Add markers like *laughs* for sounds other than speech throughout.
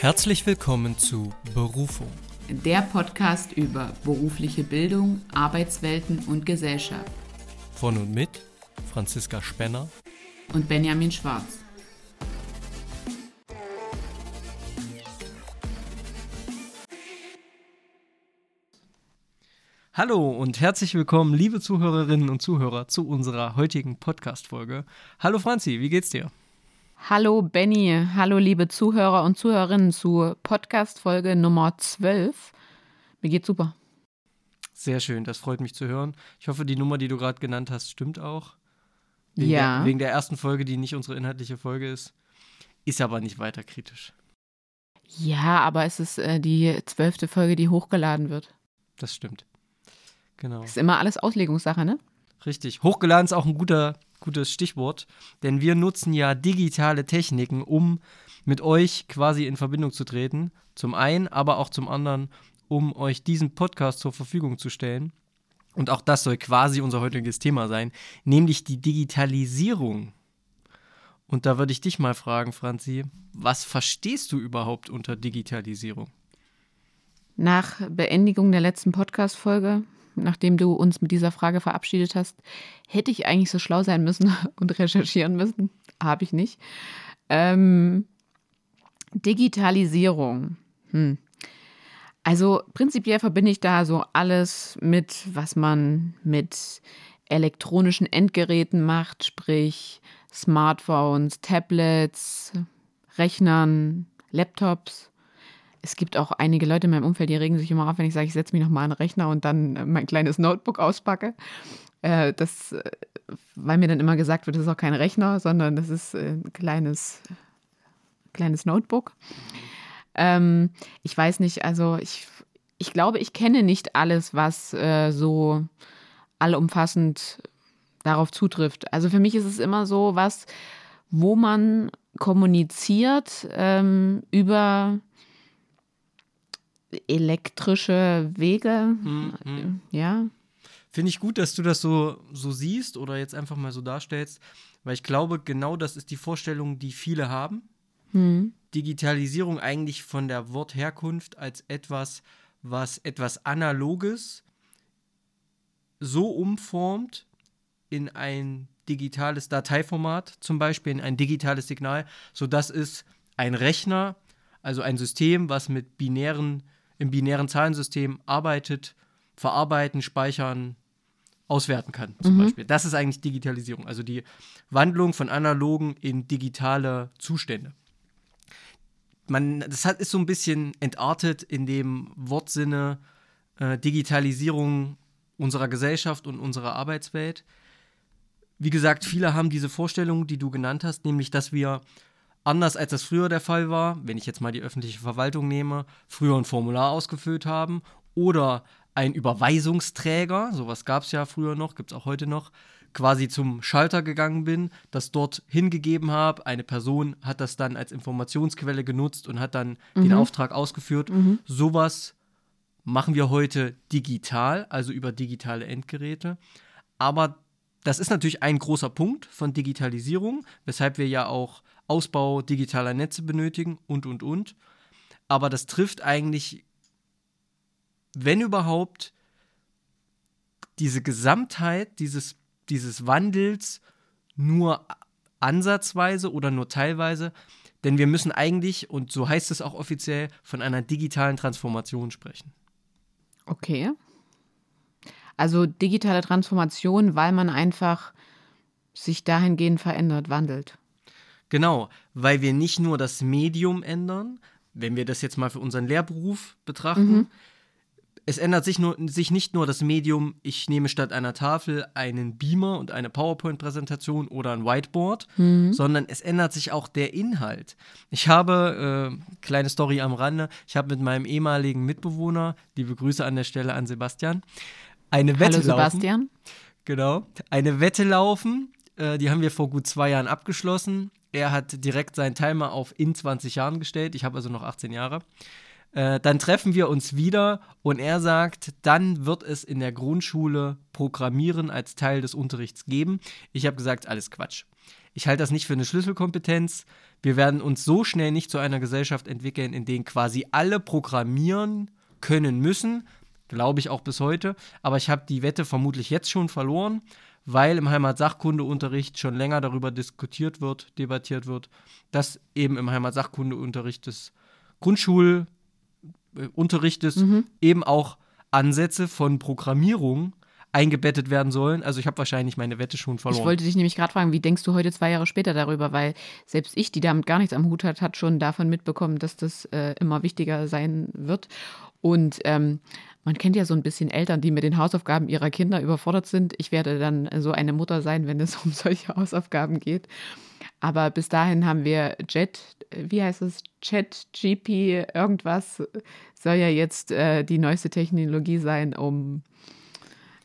Herzlich willkommen zu Berufung. Der Podcast über berufliche Bildung, Arbeitswelten und Gesellschaft. Von und mit Franziska Spenner und Benjamin Schwarz. Hallo und herzlich willkommen, liebe Zuhörerinnen und Zuhörer, zu unserer heutigen Podcast-Folge. Hallo Franzi, wie geht's dir? Hallo Benny, hallo liebe Zuhörer und Zuhörerinnen zu Podcast-Folge Nummer 12. Mir geht's super. Sehr schön, das freut mich zu hören. Ich hoffe, die Nummer, die du gerade genannt hast, stimmt auch. Wegen ja. Der, wegen der ersten Folge, die nicht unsere inhaltliche Folge ist. Ist aber nicht weiter kritisch. Ja, aber es ist äh, die zwölfte Folge, die hochgeladen wird. Das stimmt. Genau. Ist immer alles Auslegungssache, ne? Richtig. Hochgeladen ist auch ein guter gutes Stichwort, denn wir nutzen ja digitale Techniken, um mit euch quasi in Verbindung zu treten. Zum einen, aber auch zum anderen, um euch diesen Podcast zur Verfügung zu stellen. Und auch das soll quasi unser heutiges Thema sein, nämlich die Digitalisierung. Und da würde ich dich mal fragen, Franzi, was verstehst du überhaupt unter Digitalisierung? Nach Beendigung der letzten Podcast-Folge nachdem du uns mit dieser Frage verabschiedet hast, hätte ich eigentlich so schlau sein müssen *laughs* und recherchieren müssen. Habe ich nicht. Ähm, Digitalisierung. Hm. Also prinzipiell verbinde ich da so alles mit, was man mit elektronischen Endgeräten macht, sprich Smartphones, Tablets, Rechnern, Laptops es gibt auch einige Leute in meinem Umfeld, die regen sich immer auf, wenn ich sage, ich setze mich nochmal an den Rechner und dann äh, mein kleines Notebook auspacke. Äh, das, äh, weil mir dann immer gesagt wird, das ist auch kein Rechner, sondern das ist ein kleines, kleines Notebook. Ähm, ich weiß nicht, also ich, ich glaube, ich kenne nicht alles, was äh, so allumfassend darauf zutrifft. Also für mich ist es immer so was, wo man kommuniziert ähm, über elektrische Wege. Mhm. Ja. Finde ich gut, dass du das so, so siehst oder jetzt einfach mal so darstellst, weil ich glaube, genau das ist die Vorstellung, die viele haben. Mhm. Digitalisierung eigentlich von der Wortherkunft als etwas, was etwas Analoges so umformt in ein digitales Dateiformat, zum Beispiel in ein digitales Signal, sodass es ein Rechner, also ein System, was mit binären im binären Zahlensystem arbeitet, verarbeiten, speichern, auswerten kann, zum mhm. Beispiel. Das ist eigentlich Digitalisierung, also die Wandlung von analogen in digitale Zustände. Man, das hat, ist so ein bisschen entartet in dem Wortsinne äh, Digitalisierung unserer Gesellschaft und unserer Arbeitswelt. Wie gesagt, viele haben diese Vorstellung, die du genannt hast, nämlich, dass wir anders als das früher der Fall war, wenn ich jetzt mal die öffentliche Verwaltung nehme, früher ein Formular ausgefüllt haben oder ein Überweisungsträger, sowas gab es ja früher noch, gibt es auch heute noch, quasi zum Schalter gegangen bin, das dort hingegeben habe. Eine Person hat das dann als Informationsquelle genutzt und hat dann mhm. den Auftrag ausgeführt. Mhm. Sowas machen wir heute digital, also über digitale Endgeräte. Aber das ist natürlich ein großer Punkt von Digitalisierung, weshalb wir ja auch Ausbau digitaler Netze benötigen und, und, und. Aber das trifft eigentlich, wenn überhaupt, diese Gesamtheit dieses, dieses Wandels nur ansatzweise oder nur teilweise. Denn wir müssen eigentlich, und so heißt es auch offiziell, von einer digitalen Transformation sprechen. Okay. Also digitale Transformation, weil man einfach sich dahingehend verändert, wandelt. Genau, weil wir nicht nur das Medium ändern, wenn wir das jetzt mal für unseren Lehrberuf betrachten. Mhm. Es ändert sich, nur, sich nicht nur das Medium, ich nehme statt einer Tafel einen Beamer und eine PowerPoint-Präsentation oder ein Whiteboard, mhm. sondern es ändert sich auch der Inhalt. Ich habe, äh, kleine Story am Rande, ich habe mit meinem ehemaligen Mitbewohner, liebe Grüße an der Stelle an Sebastian, eine Wette Hallo Sebastian. laufen. Genau, eine Wette laufen, äh, die haben wir vor gut zwei Jahren abgeschlossen. Er hat direkt seinen Timer auf in 20 Jahren gestellt. Ich habe also noch 18 Jahre. Äh, dann treffen wir uns wieder und er sagt, dann wird es in der Grundschule Programmieren als Teil des Unterrichts geben. Ich habe gesagt, alles Quatsch. ich halte das nicht für eine Schlüsselkompetenz. Wir werden uns so schnell nicht zu einer Gesellschaft entwickeln, in der quasi alle programmieren können müssen. Glaube ich auch bis heute. Aber ich habe die Wette vermutlich jetzt schon verloren, weil im Heimatsachkundeunterricht schon länger darüber diskutiert wird, debattiert wird, dass eben im Heimatsachkundeunterricht des Grundschulunterrichtes mhm. eben auch Ansätze von Programmierung eingebettet werden sollen. Also ich habe wahrscheinlich meine Wette schon verloren. Ich wollte dich nämlich gerade fragen, wie denkst du heute zwei Jahre später darüber? Weil selbst ich, die damit gar nichts am Hut hat, hat schon davon mitbekommen, dass das äh, immer wichtiger sein wird. Und ähm, man kennt ja so ein bisschen Eltern, die mit den Hausaufgaben ihrer Kinder überfordert sind. Ich werde dann so eine Mutter sein, wenn es *laughs* um solche Hausaufgaben geht. Aber bis dahin haben wir Jet, wie heißt es, Chat, GP, irgendwas soll ja jetzt äh, die neueste Technologie sein, um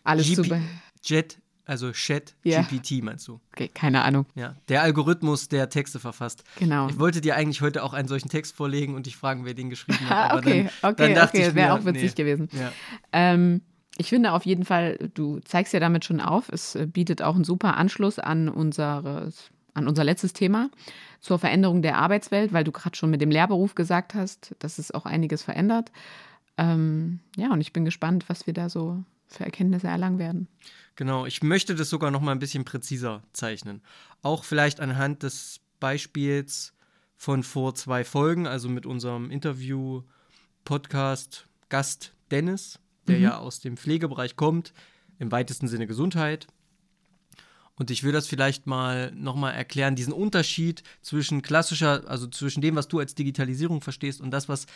alles GP, zu. Jet, also Chat ja. GPT meinst du? Okay, keine Ahnung. Ja, der Algorithmus, der Texte verfasst. Genau. Ich wollte dir eigentlich heute auch einen solchen Text vorlegen und dich fragen, wer den geschrieben *laughs* hat. Aber okay, dann, okay, dann okay, wäre auch witzig nee. gewesen. Ja. Ähm, ich finde auf jeden Fall, du zeigst ja damit schon auf, es äh, bietet auch einen super Anschluss an, unseres, an unser letztes Thema zur Veränderung der Arbeitswelt, weil du gerade schon mit dem Lehrberuf gesagt hast, dass es auch einiges verändert. Ähm, ja, und ich bin gespannt, was wir da so für Erkenntnisse erlangen werden. Genau, ich möchte das sogar noch mal ein bisschen präziser zeichnen. Auch vielleicht anhand des Beispiels von vor zwei Folgen, also mit unserem Interview-Podcast Gast Dennis, der mhm. ja aus dem Pflegebereich kommt, im weitesten Sinne Gesundheit. Und ich will das vielleicht mal nochmal erklären, diesen Unterschied zwischen klassischer, also zwischen dem, was du als Digitalisierung verstehst und das, was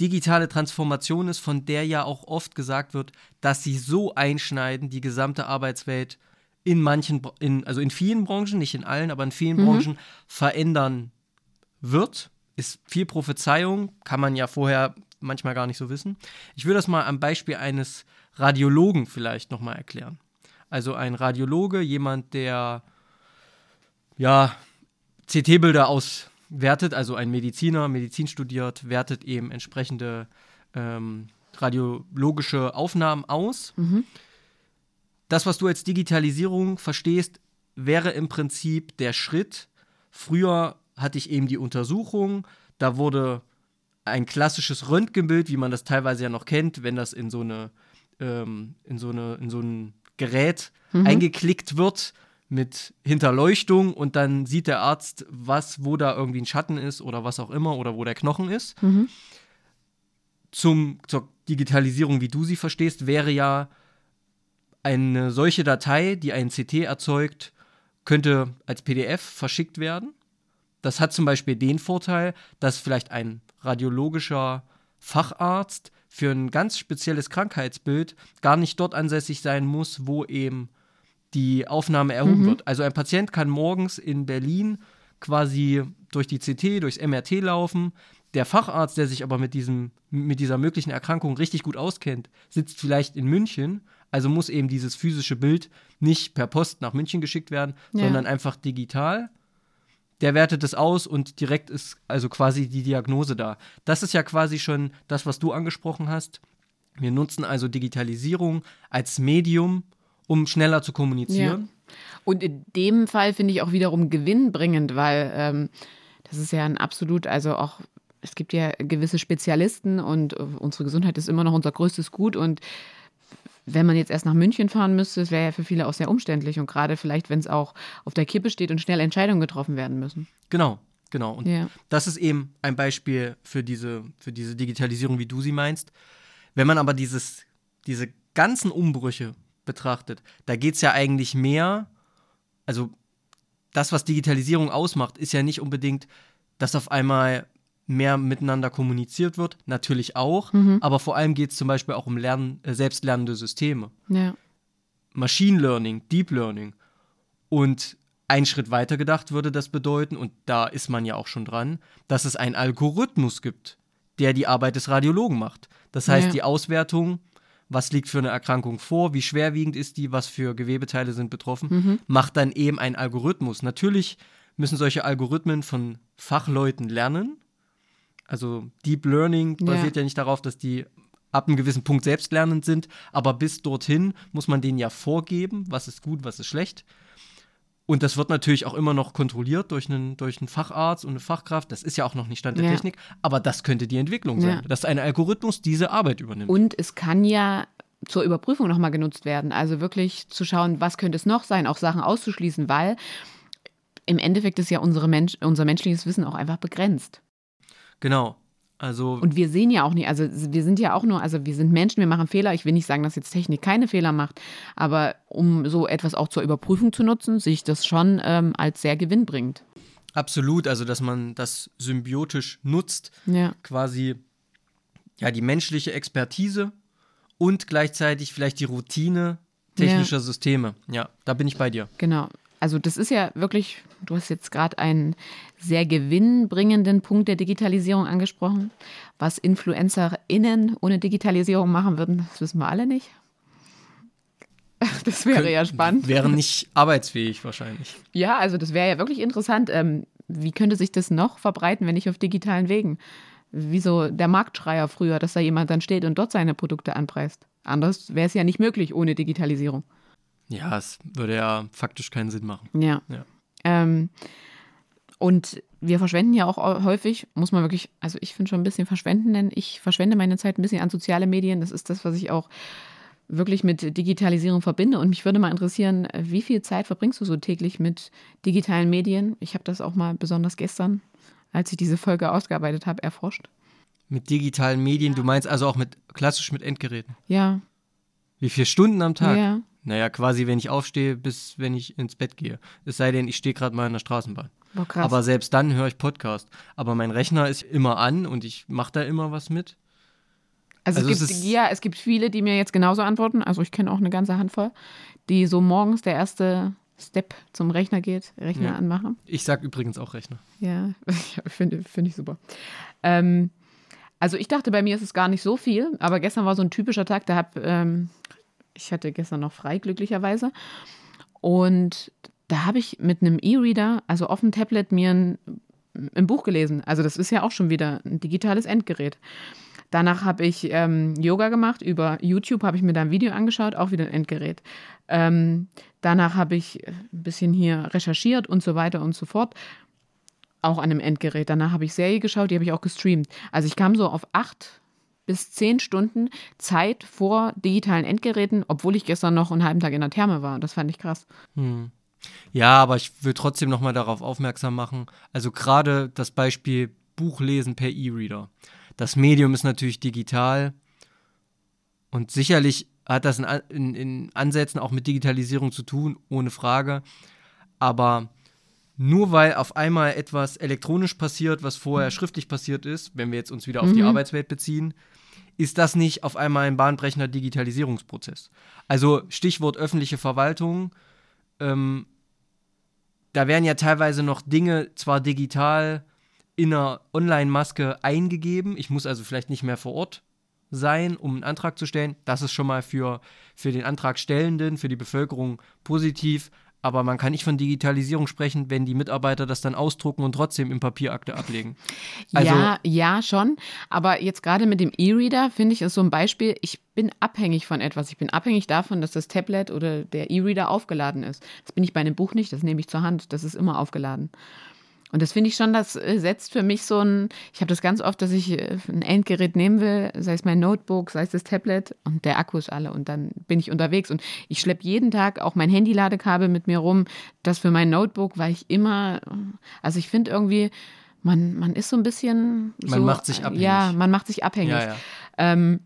digitale Transformation ist, von der ja auch oft gesagt wird, dass sie so einschneiden, die gesamte Arbeitswelt in manchen, in, also in vielen Branchen, nicht in allen, aber in vielen mhm. Branchen verändern wird. Ist viel Prophezeiung, kann man ja vorher manchmal gar nicht so wissen. Ich will das mal am Beispiel eines Radiologen vielleicht nochmal erklären. Also ein Radiologe, jemand, der ja CT-Bilder aus wertet, also ein Mediziner, Medizin studiert, wertet eben entsprechende ähm, radiologische Aufnahmen aus. Mhm. Das, was du als Digitalisierung verstehst, wäre im Prinzip der Schritt. Früher hatte ich eben die Untersuchung, da wurde ein klassisches Röntgenbild, wie man das teilweise ja noch kennt, wenn das in so eine ähm, in so eine in so ein Gerät mhm. eingeklickt wird, mit Hinterleuchtung und dann sieht der Arzt, was, wo da irgendwie ein Schatten ist oder was auch immer oder wo der Knochen ist. Mhm. Zum, zur Digitalisierung, wie du sie verstehst, wäre ja eine solche Datei, die ein CT erzeugt, könnte als PDF verschickt werden. Das hat zum Beispiel den Vorteil, dass vielleicht ein radiologischer Facharzt für ein ganz spezielles Krankheitsbild gar nicht dort ansässig sein muss, wo eben die Aufnahme erhoben mhm. wird. Also ein Patient kann morgens in Berlin quasi durch die CT, durchs MRT laufen. Der Facharzt, der sich aber mit, diesem, mit dieser möglichen Erkrankung richtig gut auskennt, sitzt vielleicht in München. Also muss eben dieses physische Bild nicht per Post nach München geschickt werden, ja. sondern einfach digital. Der wertet es aus und direkt ist also quasi die Diagnose da. Das ist ja quasi schon das, was du angesprochen hast. Wir nutzen also Digitalisierung als Medium, um schneller zu kommunizieren. Ja. Und in dem Fall finde ich auch wiederum gewinnbringend, weil ähm, das ist ja ein absolut, also auch es gibt ja gewisse Spezialisten und äh, unsere Gesundheit ist immer noch unser größtes Gut und wenn man jetzt erst nach München fahren müsste, das wäre ja für viele auch sehr umständlich und gerade vielleicht, wenn es auch auf der Kippe steht und schnell Entscheidungen getroffen werden müssen. Genau, genau. Und ja. das ist eben ein Beispiel für diese, für diese Digitalisierung, wie du sie meinst. Wenn man aber dieses, diese ganzen Umbrüche betrachtet, da geht es ja eigentlich mehr, also das, was Digitalisierung ausmacht, ist ja nicht unbedingt, dass auf einmal mehr miteinander kommuniziert wird, natürlich auch, mhm. aber vor allem geht es zum Beispiel auch um Lern äh, selbstlernende Systeme. Ja. Machine Learning, Deep Learning. Und ein Schritt weiter gedacht würde das bedeuten, und da ist man ja auch schon dran, dass es einen Algorithmus gibt, der die Arbeit des Radiologen macht. Das heißt, ja. die Auswertung was liegt für eine Erkrankung vor, wie schwerwiegend ist die, was für Gewebeteile sind betroffen, mhm. macht dann eben ein Algorithmus. Natürlich müssen solche Algorithmen von Fachleuten lernen. Also Deep Learning basiert ja, ja nicht darauf, dass die ab einem gewissen Punkt selbstlernend sind, aber bis dorthin muss man denen ja vorgeben, was ist gut, was ist schlecht. Und das wird natürlich auch immer noch kontrolliert durch einen, durch einen Facharzt und eine Fachkraft. Das ist ja auch noch nicht Stand der Ja. Technik. Aber das könnte die Entwicklung sein, Ja. dass ein Algorithmus diese Arbeit übernimmt. Und es kann ja zur Überprüfung nochmal genutzt werden. Also wirklich zu schauen, was könnte es noch sein, auch Sachen auszuschließen, weil im Endeffekt ist ja Mensch, unser menschliches Wissen auch einfach begrenzt. genau. Also, Und wir sehen ja auch nicht, also wir sind ja auch nur, also wir sind Menschen, wir machen Fehler. Ich will nicht sagen, dass jetzt Technik keine Fehler macht, aber um so etwas auch zur Überprüfung zu nutzen, sehe ich das schon ähm, als sehr gewinnbringend. absolut. Also, dass man das symbiotisch nutzt, Ja. quasi ja die menschliche Expertise und gleichzeitig vielleicht die Routine technischer Systeme. Ja, da bin ich bei dir. Genau. Also das ist ja wirklich, du hast jetzt gerade einen sehr gewinnbringenden Punkt der Digitalisierung angesprochen. Was InfluencerInnen ohne Digitalisierung machen würden, das wissen wir alle nicht. *laughs* Das wäre ja spannend. Wären nicht arbeitsfähig wahrscheinlich. Ja, also das wäre ja wirklich interessant. Ähm, wie könnte sich das noch verbreiten, wenn nicht auf digitalen Wegen? Wie so der Marktschreier früher, dass da jemand dann steht und dort seine Produkte anpreist. Anders wäre es ja nicht möglich ohne Digitalisierung. Ja, es würde ja faktisch keinen Sinn machen. Ja. Ja. Ähm, und wir verschwenden ja auch häufig, muss man wirklich, also ich finde schon ein bisschen verschwenden, denn ich verschwende meine Zeit ein bisschen an soziale Medien. Das ist das, was ich auch wirklich mit Digitalisierung verbinde. Und mich würde mal interessieren, wie viel Zeit verbringst du so täglich mit digitalen Medien? Ich habe das auch mal besonders gestern, als ich diese Folge ausgearbeitet habe, erforscht. Mit digitalen Medien, du meinst also auch mit klassisch mit Endgeräten. Ja, Wie viele Stunden am Tag? ja. Naja, quasi, wenn ich aufstehe, bis wenn ich ins Bett gehe. Es sei denn, ich stehe gerade mal in der Straßenbahn. Krass. Aber selbst dann höre ich Podcast. Aber mein Rechner ist immer an und ich mache da immer was mit. Also, Also es es gibt, ja, es gibt viele, die mir jetzt genauso antworten. Also ich kenne auch eine ganze Handvoll, die so morgens der erste Step zum Rechner geht, Rechner Ja. anmachen. Ich sag übrigens auch Rechner. Ja, *laughs* finde finde ich super. Ähm, also ich dachte, bei mir ist es gar nicht so viel, aber gestern war so ein typischer Tag, da hab, ähm, ich hatte gestern noch frei, glücklicherweise. Und da habe ich mit einem E-Reader, also auf dem Tablet, mir ein, ein Buch gelesen. Also das ist ja auch schon wieder ein digitales Endgerät. Danach habe ich ähm, Yoga gemacht. Über YouTube habe ich mir da ein Video angeschaut, auch wieder ein Endgerät. Ähm, danach habe ich ein bisschen hier recherchiert und so weiter und so fort. Auch an einem Endgerät. Danach habe ich Serie geschaut, die habe ich auch gestreamt. Also ich kam so auf acht bis zehn Stunden Zeit vor digitalen Endgeräten, obwohl ich gestern noch einen halben Tag in der Therme war. Das fand ich krass. Hm. Ja, aber ich will trotzdem nochmal darauf aufmerksam machen. Also gerade das Beispiel Buchlesen per E-Reader. Das Medium ist natürlich digital und sicherlich hat das in, in, in Ansätzen auch mit Digitalisierung zu tun, ohne Frage. Aber nur weil auf einmal etwas elektronisch passiert, was vorher schriftlich passiert ist, wenn wir jetzt uns wieder auf die Arbeitswelt beziehen, ist das nicht auf einmal ein bahnbrechender Digitalisierungsprozess. Also Stichwort öffentliche Verwaltung, ähm, da werden ja teilweise noch Dinge zwar digital in einer Online-Maske eingegeben. Ich muss also vielleicht nicht mehr vor Ort sein, um einen Antrag zu stellen. Das ist schon mal für, für den Antragstellenden, für die Bevölkerung positiv. Aber man kann nicht von Digitalisierung sprechen, wenn die Mitarbeiter das dann ausdrucken und trotzdem im Papierakte ablegen. Also, ja, ja, schon. Aber jetzt gerade mit dem E-Reader finde ich es so ein Beispiel. Ich bin abhängig von etwas. Ich bin abhängig davon, dass das Tablet oder der E-Reader aufgeladen ist. Das bin ich bei einem Buch nicht. Das nehme ich zur Hand. Das ist immer aufgeladen. Und das finde ich schon, das äh, setzt für mich so ein, ich habe das ganz oft, dass ich äh, ein Endgerät nehmen will, sei es mein Notebook, sei es das Tablet und der Akku ist alle und dann bin ich unterwegs und ich schleppe jeden Tag auch mein Handy-Ladekabel mit mir rum, das für mein Notebook, weil ich immer, also ich finde irgendwie, man, man ist so ein bisschen Man so, macht sich abhängig. Ja, man macht sich abhängig. ja, ja. Ähm,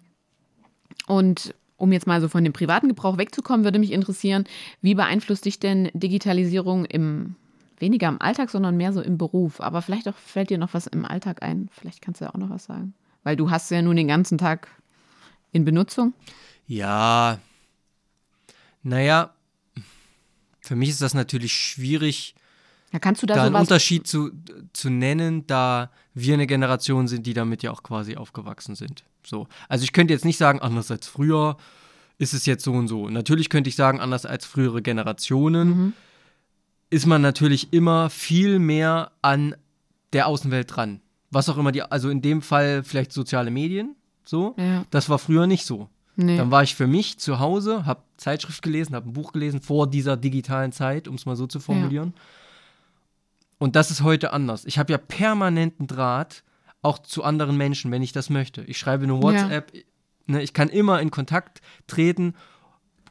und um jetzt mal so von dem privaten Gebrauch wegzukommen, würde mich interessieren, wie beeinflusst dich denn Digitalisierung im weniger im Alltag, sondern mehr so im Beruf? Aber vielleicht auch fällt dir noch was im Alltag ein. Vielleicht kannst du ja auch noch was sagen. Weil du hast ja nun den ganzen Tag in Benutzung. Ja, naja, für mich ist das natürlich schwierig, Da kannst du da, da einen. Unterschied zu, zu nennen, da wir eine Generation sind, die damit ja auch quasi aufgewachsen sind. So. Also ich könnte jetzt nicht sagen, anders als früher ist es jetzt so und so. Natürlich könnte ich sagen, anders als frühere Generationen Mhm. Ist man natürlich immer viel mehr an der Außenwelt dran. Was auch immer die, also in dem Fall vielleicht soziale Medien, so. Ja. Das war früher nicht so. Nee. Dann war ich für mich zu Hause, habe Zeitschrift gelesen, habe ein Buch gelesen vor dieser digitalen Zeit, um es mal so zu formulieren. Ja. Und das ist heute anders. Ich habe ja permanenten Draht auch zu anderen Menschen, wenn ich das möchte. Ich schreibe eine WhatsApp, ja. ne, ich kann immer in Kontakt treten.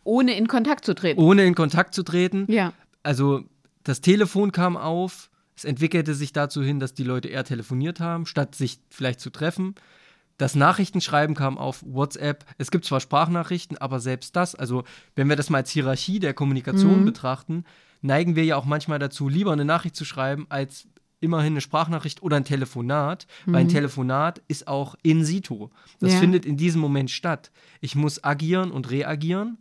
Ohne in Kontakt zu treten. Ohne in Kontakt zu treten. Ja. Also das Telefon kam auf, es entwickelte sich dazu hin, dass die Leute eher telefoniert haben, statt sich vielleicht zu treffen. Das Nachrichtenschreiben kam auf WhatsApp. Es gibt zwar Sprachnachrichten, aber selbst das, also wenn wir das mal als Hierarchie der Kommunikation mhm. betrachten, neigen wir ja auch manchmal dazu, lieber eine Nachricht zu schreiben, als immerhin eine Sprachnachricht oder ein Telefonat, mhm. weil ein mhm. Telefonat ist auch in situ. Das ja. findet in diesem Moment statt. Ich muss agieren und reagieren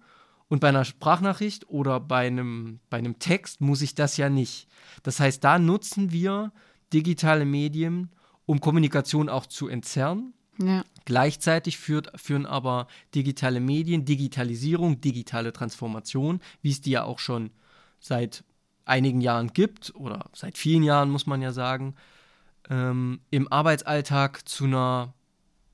und bei einer Sprachnachricht oder bei einem, bei einem Text muss ich das ja nicht. Das heißt, da nutzen wir digitale Medien, um Kommunikation auch zu entzerren. Ja. Gleichzeitig führt, führen aber digitale Medien, Digitalisierung, digitale Transformation, wie es die ja auch schon seit einigen Jahren gibt, oder seit vielen Jahren muss man ja sagen, ähm, im Arbeitsalltag zu einer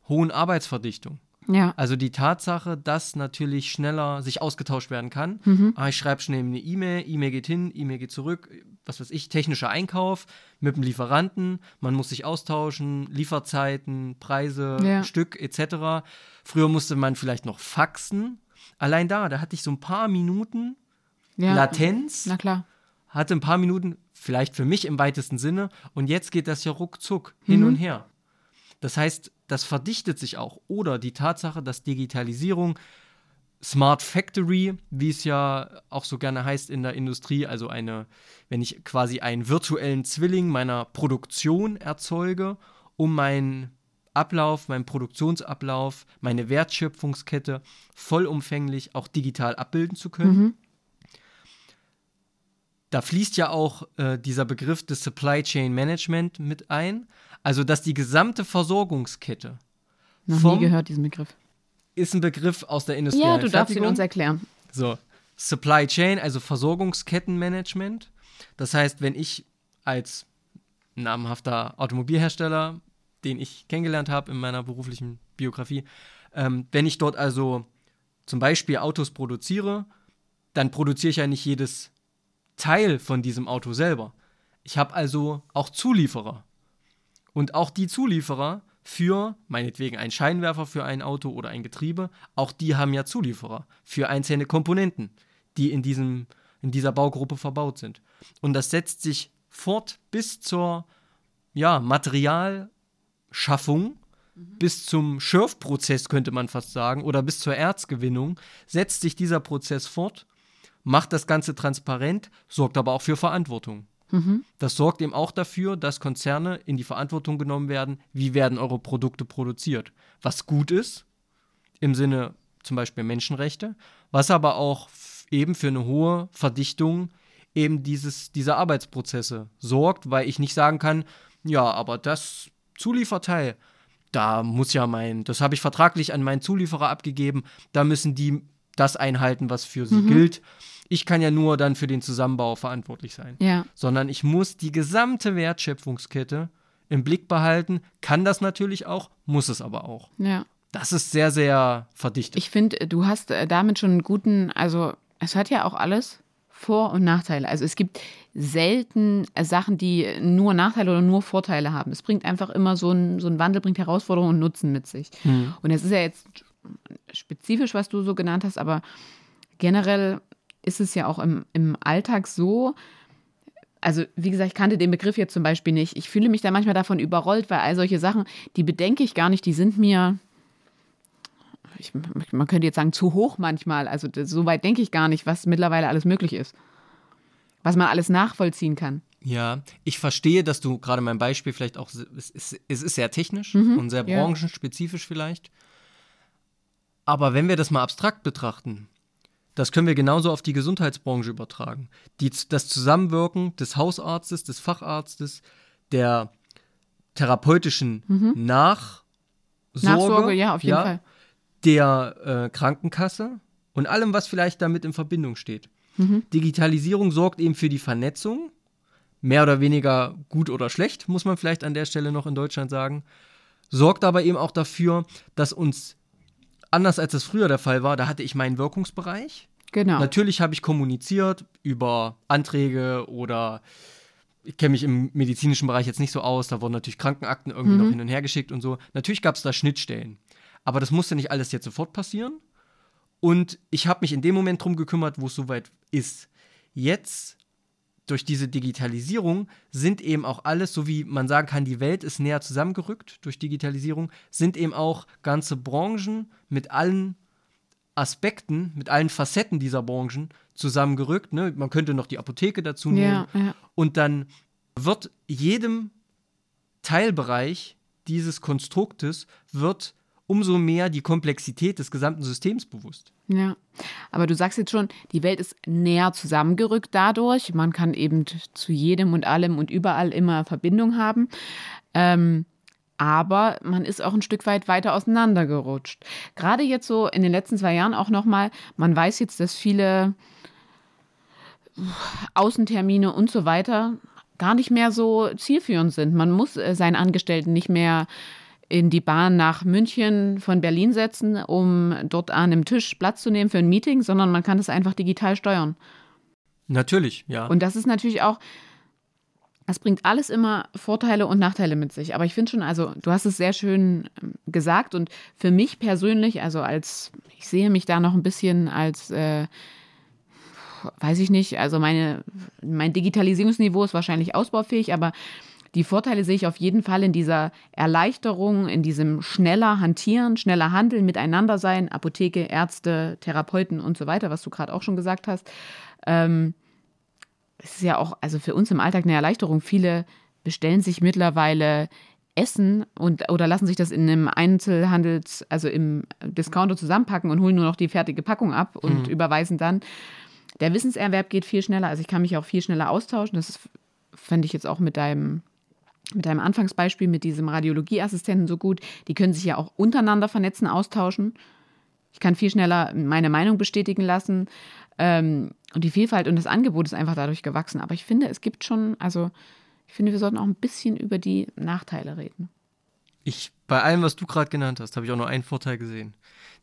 hohen Arbeitsverdichtung. Ja. Also die Tatsache, dass natürlich schneller sich ausgetauscht werden kann. Mhm. Ah, ich schreibe schnell eine E-Mail, E-Mail geht hin, E-Mail geht zurück, was weiß ich, technischer Einkauf mit dem Lieferanten, man muss sich austauschen, Lieferzeiten, Preise, ja. Stück etc. Früher musste man vielleicht noch faxen. Allein da, da hatte ich so ein paar Minuten ja. Latenz. Na klar. Hatte ein paar Minuten, vielleicht für mich im weitesten Sinne, und jetzt geht das ja ruckzuck hin mhm. und her. Das heißt, das verdichtet sich auch. Oder die Tatsache, dass Digitalisierung, Smart Factory, wie es ja auch so gerne heißt in der Industrie, also eine, wenn ich quasi einen virtuellen Zwilling meiner Produktion erzeuge, um meinen Ablauf, meinen Produktionsablauf, meine Wertschöpfungskette vollumfänglich auch digital abbilden zu können. Mhm. Da fließt ja auch äh, dieser Begriff des Supply Chain Management mit ein. Also, dass die gesamte Versorgungskette. Noch vom, nie gehört diesen Begriff. Ist ein Begriff aus der Industrie. Ja, du darfst ihn uns erklären. So, Supply Chain, also Versorgungskettenmanagement. Das heißt, wenn ich als namhafter Automobilhersteller, den ich kennengelernt habe in meiner beruflichen Biografie, ähm, wenn ich dort also zum Beispiel Autos produziere, dann produziere ich ja nicht jedes Teil von diesem Auto selber. Ich habe also auch Zulieferer. Und auch die Zulieferer für, meinetwegen ein Scheinwerfer für ein Auto oder ein Getriebe, auch die haben ja Zulieferer für einzelne Komponenten, die in, diesem, in dieser Baugruppe verbaut sind. Und das setzt sich fort bis zur ja, Materialschaffung, mhm. bis zum Schürfprozess könnte man fast sagen, oder bis zur Erzgewinnung, setzt sich dieser Prozess fort, macht das Ganze transparent, sorgt aber auch für Verantwortung. Mhm. Das sorgt eben auch dafür, dass Konzerne in die Verantwortung genommen werden, wie werden eure Produkte produziert. Was gut ist, im Sinne zum Beispiel Menschenrechte, was aber auch eben für eine hohe Verdichtung eben dieses, dieser Arbeitsprozesse sorgt, weil ich nicht sagen kann, ja, aber das Zulieferteil, da muss ja mein, das habe ich vertraglich an meinen Zulieferer abgegeben, da müssen die das einhalten, was für sie mhm. gilt ich kann ja nur dann für den Zusammenbau verantwortlich sein. Ja. Sondern ich muss die gesamte Wertschöpfungskette im Blick behalten, kann das natürlich auch, muss es aber auch. Ja. Das ist sehr, sehr verdichtet. Ich finde, du hast äh, damit schon einen guten, also es hat ja auch alles Vor- und Nachteile. Also es gibt selten äh, Sachen, die nur Nachteile oder nur Vorteile haben. Es bringt einfach immer so ein, so ein Wandel, bringt Herausforderungen und Nutzen mit sich. Mhm. Und es ist ja jetzt spezifisch, was du so genannt hast, aber generell ist es ja auch im, im Alltag so, also wie gesagt, ich kannte den Begriff jetzt zum Beispiel nicht. Ich fühle mich da manchmal davon überrollt, weil all solche Sachen, die bedenke ich gar nicht, die sind mir, ich, man könnte jetzt sagen, zu hoch manchmal. Also so weit denke ich gar nicht, was mittlerweile alles möglich ist. Was man alles nachvollziehen kann. Ja, ich verstehe, dass du gerade mein Beispiel vielleicht auch, es ist, es ist sehr technisch mhm, und sehr branchenspezifisch ja. vielleicht. Aber wenn wir das mal abstrakt betrachten, das können wir genauso auf die Gesundheitsbranche übertragen. Die, das Zusammenwirken des Hausarztes, des Facharztes, der therapeutischen mhm. Nachsorge, Nachsorge, ja, auf jeden ja, Fall. Der äh, Krankenkasse und allem, was vielleicht damit in Verbindung steht. Mhm. Digitalisierung sorgt eben für die Vernetzung, mehr oder weniger gut oder schlecht, muss man vielleicht an der Stelle noch in Deutschland sagen, sorgt aber eben auch dafür, dass uns anders als es früher der Fall war, da hatte ich meinen Wirkungsbereich. Genau. Natürlich habe ich kommuniziert über Anträge oder ich kenne mich im medizinischen Bereich jetzt nicht so aus, da wurden natürlich Krankenakten irgendwie mhm. noch hin und her geschickt und so. Natürlich gab es da Schnittstellen. Aber das musste nicht alles jetzt sofort passieren. Und ich habe mich in dem Moment drum gekümmert, wo es soweit ist. Jetzt, durch diese Digitalisierung, sind eben auch alles, so wie man sagen kann, die Welt ist näher zusammengerückt durch Digitalisierung, sind eben auch ganze Branchen mit allen Aspekten, mit allen Facetten dieser Branchen zusammengerückt. Ne? Man könnte noch die Apotheke dazu nehmen. Ja, ja. Und dann wird jedem Teilbereich dieses Konstruktes wird umso mehr die Komplexität des gesamten Systems bewusst. Ja, aber du sagst jetzt schon, die Welt ist näher zusammengerückt dadurch. Man kann eben zu jedem und allem und überall immer Verbindung haben. Ähm, aber man ist auch ein Stück weit weiter auseinandergerutscht. Gerade jetzt so in den letzten zwei Jahren auch nochmal, man weiß jetzt, dass viele Außentermine und so weiter gar nicht mehr so zielführend sind. Man muss äh, seinen Angestellten nicht mehr in die Bahn nach München von Berlin setzen, um dort an einem Tisch Platz zu nehmen für ein Meeting, sondern man kann das einfach digital steuern. Natürlich, ja. Und das ist natürlich auch, das bringt alles immer Vorteile und Nachteile mit sich. Aber ich finde schon, also du hast es sehr schön ähm, gesagt und für mich persönlich, also als, ich sehe mich da noch ein bisschen als, äh, weiß ich nicht, also meine, mein Digitalisierungsniveau ist wahrscheinlich ausbaufähig, aber die Vorteile sehe ich auf jeden Fall in dieser Erleichterung, in diesem schneller Hantieren, schneller Handeln, miteinander sein, Apotheke, Ärzte, Therapeuten und so weiter, was du gerade auch schon gesagt hast. Ähm, es ist ja auch, also für uns im Alltag eine Erleichterung. Viele bestellen sich mittlerweile Essen und oder lassen sich das in einem Einzelhandels, also im Discounter zusammenpacken und holen nur noch die fertige Packung ab und mhm. überweisen dann. Der Wissenserwerb geht viel schneller, also ich kann mich auch viel schneller austauschen. Das fände ich jetzt auch mit deinem mit deinem Anfangsbeispiel mit diesem Radiologieassistenten so gut. Die können sich ja auch untereinander vernetzen, austauschen. Ich kann viel schneller meine Meinung bestätigen lassen. Ähm, und die Vielfalt und das Angebot ist einfach dadurch gewachsen. Aber ich finde, es gibt schon, also ich finde, wir sollten auch ein bisschen über die Nachteile reden. Ich, bei allem, was du gerade genannt hast, habe ich auch nur einen Vorteil gesehen.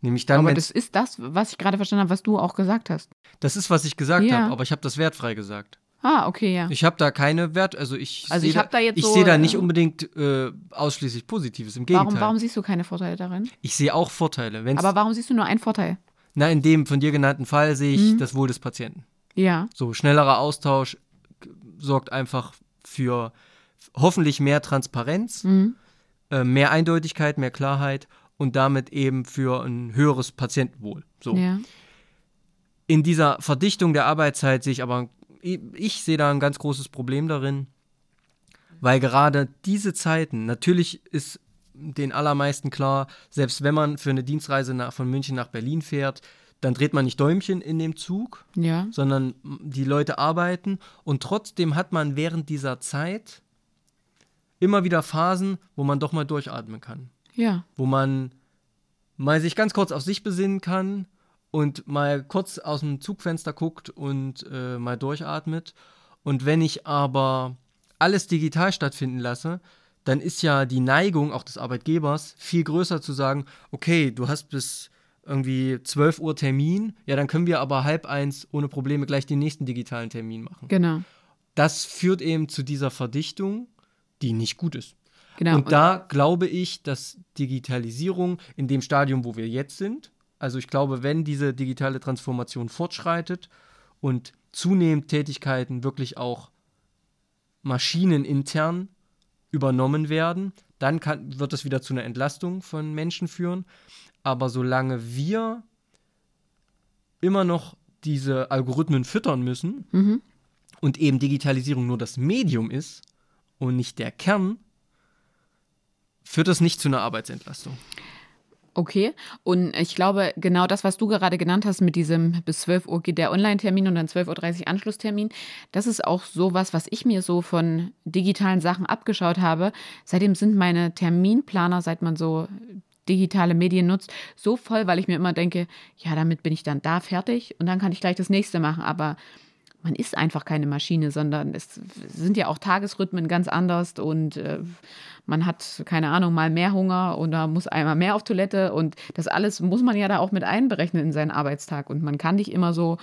Nämlich dann, aber das ist das, was ich gerade verstanden habe, was du auch gesagt hast. Das ist, was ich gesagt ja. habe, aber ich habe das wertfrei gesagt. Ah, okay, ja. Ich habe da keine Wert, also ich also ich da, da jetzt ich so, sehe da nicht unbedingt äh, ausschließlich Positives. Im Gegenteil. Warum, warum siehst du keine Vorteile darin? Ich sehe auch Vorteile. Wenn's, Aber warum siehst du nur einen Vorteil? Na, in dem von dir genannten Fall sehe ich mhm. das Wohl des Patienten. Ja. So schnellerer Austausch sorgt einfach für hoffentlich mehr Transparenz, mhm. äh, mehr Eindeutigkeit, mehr Klarheit und damit eben für ein höheres Patientenwohl. So. Ja. In dieser Verdichtung der Arbeitszeit sehe ich aber ich sehe da ein ganz großes Problem darin, weil gerade diese Zeiten, natürlich ist den allermeisten klar, selbst wenn man für eine Dienstreise nach, von München nach Berlin fährt, dann dreht man nicht Däumchen in dem Zug, ja. sondern die Leute arbeiten und trotzdem hat man während dieser Zeit immer wieder Phasen, wo man doch mal durchatmen kann. Ja. Wo man mal sich ganz kurz auf sich besinnen kann und mal kurz aus dem Zugfenster guckt und äh, mal durchatmet. Und wenn ich aber alles digital stattfinden lasse, dann ist ja die Neigung auch des Arbeitgebers viel größer zu sagen, okay, du hast bis irgendwie 12 Uhr Termin, ja, dann können wir aber halb eins ohne Probleme gleich den nächsten digitalen Termin machen. Genau. Das führt eben zu dieser Verdichtung, die nicht gut ist. Genau. Und da glaube ich, dass Digitalisierung in dem Stadium, wo wir jetzt sind, also ich glaube, wenn diese digitale Transformation fortschreitet und zunehmend Tätigkeiten wirklich auch maschinenintern übernommen werden, dann kann, wird es wieder zu einer Entlastung von Menschen führen. Aber solange wir immer noch diese Algorithmen füttern müssen mhm. und eben Digitalisierung nur das Medium ist und nicht der Kern, führt das nicht zu einer Arbeitsentlastung. Okay, und ich glaube, genau das, was du gerade genannt hast mit diesem bis 12 Uhr geht der Online-Termin und dann 12.30 Uhr Anschlusstermin, das ist auch sowas, was ich mir so von digitalen Sachen abgeschaut habe. Seitdem sind meine Terminplaner, seit man so digitale Medien nutzt, so voll, weil ich mir immer denke, ja, damit bin ich dann da fertig und dann kann ich gleich das nächste machen. Aber man ist einfach keine Maschine, sondern es sind ja auch Tagesrhythmen ganz anders und äh, man hat, keine Ahnung, mal mehr Hunger oder muss einmal mehr auf Toilette und das alles muss man ja da auch mit einberechnen in seinen Arbeitstag und man kann nicht immer so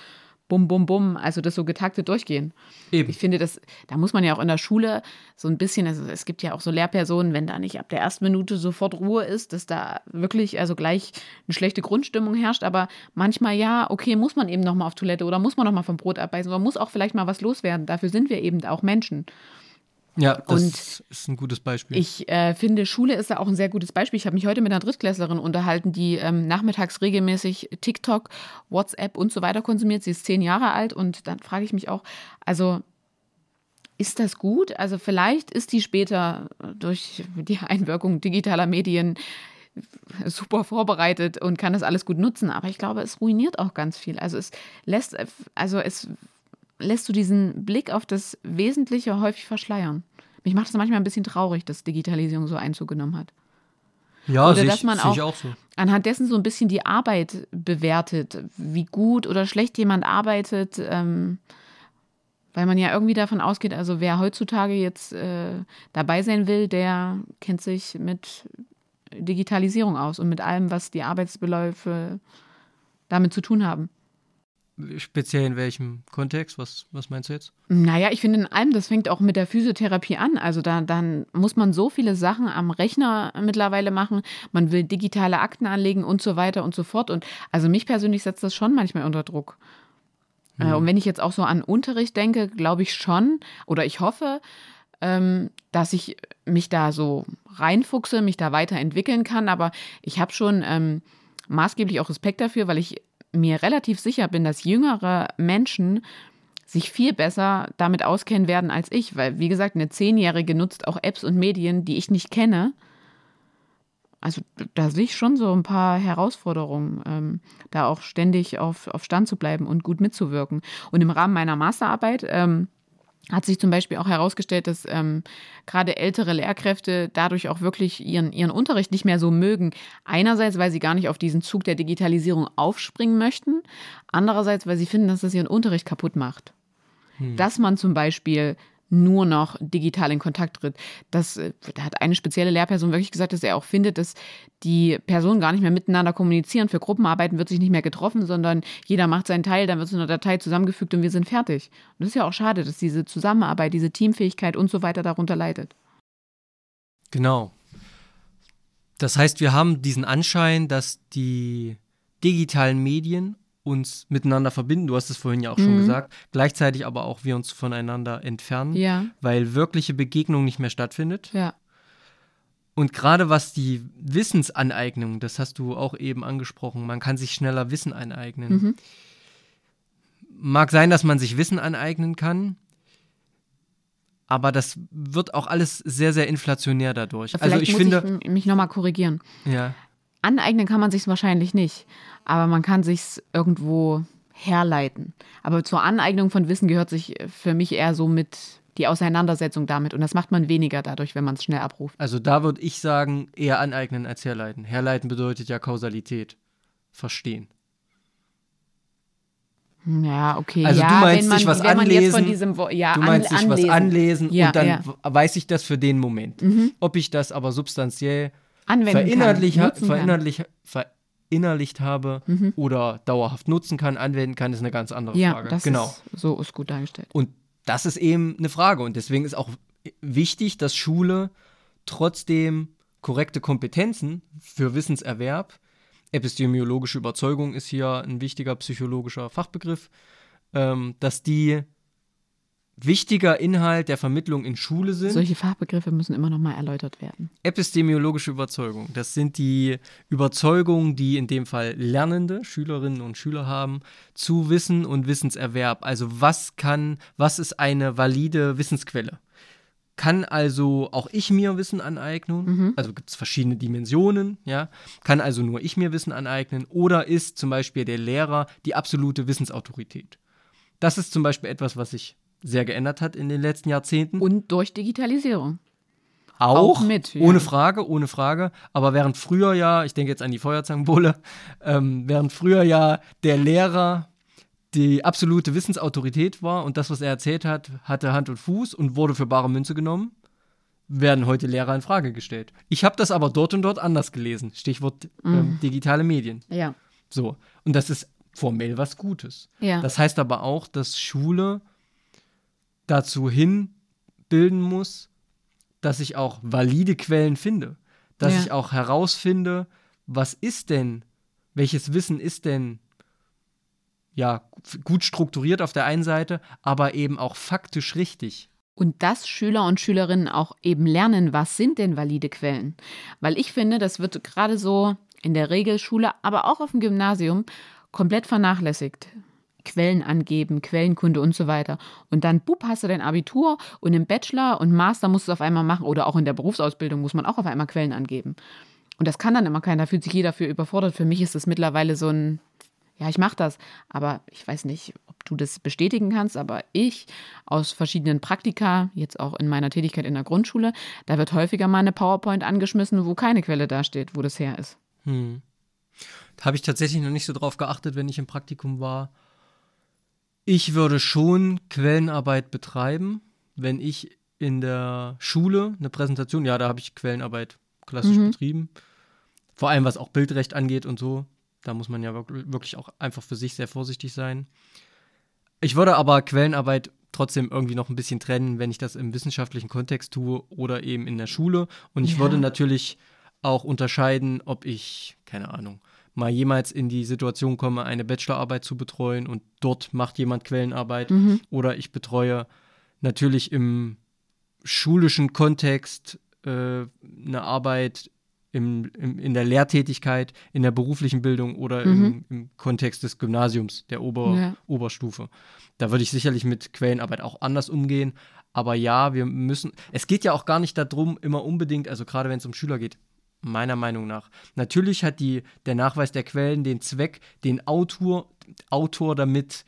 bum, bum, bum, also das so getaktet durchgehen. Eben. Ich finde, das, da muss man ja auch in der Schule so ein bisschen, also es gibt ja auch so Lehrpersonen, wenn da nicht ab der ersten Minute sofort Ruhe ist, dass da wirklich also gleich eine schlechte Grundstimmung herrscht, aber manchmal ja, okay, muss man eben nochmal auf Toilette oder muss man nochmal vom Brot abbeißen oder muss auch vielleicht mal was loswerden. Dafür sind wir eben auch Menschen. Ja, das und ist ein gutes Beispiel. Ich äh, finde, Schule ist da auch ein sehr gutes Beispiel. Ich habe mich heute mit einer Drittklässlerin unterhalten, die ähm, nachmittags regelmäßig TikTok, WhatsApp und so weiter konsumiert. Sie ist zehn Jahre alt und dann frage ich mich auch, also ist das gut? Also vielleicht ist die später durch die Einwirkung digitaler Medien super vorbereitet und kann das alles gut nutzen. Aber ich glaube, es ruiniert auch ganz viel. Also es lässt, also es lässt du diesen Blick auf das Wesentliche häufig verschleiern. Mich macht es manchmal ein bisschen traurig, dass Digitalisierung so Einzug genommen hat. Ja, oder dass man auch, auch so. anhand dessen so ein bisschen die Arbeit bewertet, wie gut oder schlecht jemand arbeitet, ähm, weil man ja irgendwie davon ausgeht, also wer heutzutage jetzt äh, dabei sein will, der kennt sich mit Digitalisierung aus und mit allem, was die Arbeitsbeläufe damit zu tun haben. Speziell in welchem Kontext? Was, was meinst du jetzt? Naja, ich finde in allem, das fängt auch mit der Physiotherapie an. Also da, dann muss man so viele Sachen am Rechner mittlerweile machen. Man will digitale Akten anlegen und so weiter und so fort. Und also mich persönlich setzt das schon manchmal unter Druck. Hm. Und wenn ich jetzt auch so an Unterricht denke, glaube ich schon oder ich hoffe, ähm, dass ich mich da so reinfuchse, mich da weiterentwickeln kann. Aber ich habe schon ähm, maßgeblich auch Respekt dafür, weil ich mir relativ sicher bin, dass jüngere Menschen sich viel besser damit auskennen werden als ich, weil, wie gesagt, eine Zehnjährige nutzt auch Apps und Medien, die ich nicht kenne. Also da sehe ich schon so ein paar Herausforderungen, ähm, da auch ständig auf, auf Stand zu bleiben und gut mitzuwirken. Und im Rahmen meiner Masterarbeit ähm, hat sich zum Beispiel auch herausgestellt, dass ähm, gerade ältere Lehrkräfte dadurch auch wirklich ihren, ihren Unterricht nicht mehr so mögen. Einerseits, weil sie gar nicht auf diesen Zug der Digitalisierung aufspringen möchten, andererseits, weil sie finden, dass das ihren Unterricht kaputt macht. Hm. Dass man zum Beispiel nur noch digital in Kontakt tritt. Das, äh, da hat eine spezielle Lehrperson wirklich gesagt, dass er auch findet, dass die Personen gar nicht mehr miteinander kommunizieren. Für Gruppenarbeiten wird sich nicht mehr getroffen, sondern jeder macht seinen Teil, dann wird es in einer Datei zusammengefügt und wir sind fertig. Und das ist ja auch schade, dass diese Zusammenarbeit, diese Teamfähigkeit und so weiter darunter leidet. Genau. Das heißt, wir haben diesen Anschein, dass die digitalen Medien uns miteinander verbinden. Du hast es vorhin ja auch mhm. schon gesagt. Gleichzeitig aber auch wir uns voneinander entfernen, ja. weil wirkliche Begegnung nicht mehr stattfindet. Ja. Und gerade was die Wissensaneignung, das hast du auch eben angesprochen, man kann sich schneller Wissen aneignen. Mhm. Mag sein, dass man sich Wissen aneignen kann, aber das wird auch alles sehr, sehr inflationär dadurch. Vielleicht also ich muss finde, ich mich nochmal korrigieren. Ja. Aneignen kann man sich wahrscheinlich nicht, aber man kann sich irgendwo herleiten. Aber zur Aneignung von Wissen gehört sich für mich eher so mit die Auseinandersetzung damit. Und das macht man weniger dadurch, wenn man es schnell abruft. Also da würde ich sagen, eher aneignen als herleiten. Herleiten bedeutet ja Kausalität. Verstehen. Ja, okay. Also ja, du meinst man, sich was anlesen. Diesem, ja, du meinst an, sich was anlesen ja, und dann weiß ich das für den Moment. Mhm. Ob ich das aber substanziell verinnerlicht, kann, verinnerlicht, verinnerlicht habe mhm. oder dauerhaft nutzen kann, anwenden kann, ist eine ganz andere ja, Frage. Das genau. Ist, so ist gut dargestellt. Und das ist eben eine Frage. Und deswegen ist auch wichtig, dass Schule trotzdem korrekte Kompetenzen für Wissenserwerb, epistemologische Überzeugung ist hier ein wichtiger psychologischer Fachbegriff, ähm, dass die wichtiger Inhalt der Vermittlung in Schule sind. Solche Fachbegriffe müssen immer noch mal erläutert werden. Epistemologische Überzeugung, das sind die Überzeugungen, die in dem Fall Lernende, Schülerinnen und Schüler haben, zu Wissen und Wissenserwerb. Also was kann, was ist eine valide Wissensquelle? Kann also auch ich mir Wissen aneignen? Mhm. Also gibt es verschiedene Dimensionen, ja? Kann also nur ich mir Wissen aneignen? Oder ist zum Beispiel der Lehrer die absolute Wissensautorität? Das ist zum Beispiel etwas, was ich sehr geändert hat in den letzten Jahrzehnten. Und durch Digitalisierung. Auch, auch mit, ja. ohne Frage, ohne Frage. Aber während früher ja, ich denke jetzt an die Feuerzangenbowle, *laughs* ähm, während früher ja der Lehrer die absolute Wissensautorität war und das, was er erzählt hat, hatte Hand und Fuß und wurde für bare Münze genommen, werden heute Lehrer in Frage gestellt. Ich habe das aber dort und dort anders gelesen. Stichwort ähm, Mhm. digitale Medien. Ja. So. Und das ist formell was Gutes. Ja. Das heißt aber auch, dass Schule dazu hinbilden muss, dass ich auch valide Quellen finde. Dass Ja. ich auch herausfinde, was ist denn, welches Wissen ist denn ja gut strukturiert auf der einen Seite, aber eben auch faktisch richtig. Und dass Schüler und Schülerinnen auch eben lernen, was sind denn valide Quellen. Weil ich finde, das wird gerade so in der Regelschule, aber auch auf dem Gymnasium komplett vernachlässigt. Quellen angeben, Quellenkunde und so weiter. Und dann, bub, hast du dein Abitur und im Bachelor und Master musst du es auf einmal machen oder auch in der Berufsausbildung muss man auch auf einmal Quellen angeben. Und das kann dann immer keiner, da fühlt sich jeder für überfordert. Für mich ist das mittlerweile so ein, ja, ich mache das, aber ich weiß nicht, ob du das bestätigen kannst, aber ich aus verschiedenen Praktika, jetzt auch in meiner Tätigkeit in der Grundschule, da wird häufiger mal eine PowerPoint angeschmissen, wo keine Quelle dasteht, wo das her ist. Hm. Da habe ich tatsächlich noch nicht so drauf geachtet, wenn ich im Praktikum war. Ich würde schon Quellenarbeit betreiben, wenn ich in der Schule eine Präsentation, ja, da habe ich Quellenarbeit klassisch Mhm. betrieben. Vor allem was auch Bildrecht angeht und so. Da muss man ja wirk- wirklich auch einfach für sich sehr vorsichtig sein. Ich würde aber Quellenarbeit trotzdem irgendwie noch ein bisschen trennen, wenn ich das im wissenschaftlichen Kontext tue oder eben in der Schule. Und ich Ja. würde natürlich auch unterscheiden, ob ich, keine Ahnung, mal jemals in die Situation komme, eine Bachelorarbeit zu betreuen und dort macht jemand Quellenarbeit Mhm. oder ich betreue natürlich im schulischen Kontext äh, eine Arbeit im, im, in der Lehrtätigkeit, in der beruflichen Bildung oder im, im Kontext des Gymnasiums, der Ober, Ja. Oberstufe. Da würde ich sicherlich mit Quellenarbeit auch anders umgehen. Aber ja, wir müssen, es geht ja auch gar nicht darum, immer unbedingt, also gerade wenn es um Schüler geht, meiner Meinung nach. Natürlich hat die, der Nachweis der Quellen den Zweck, den Autor, Autor damit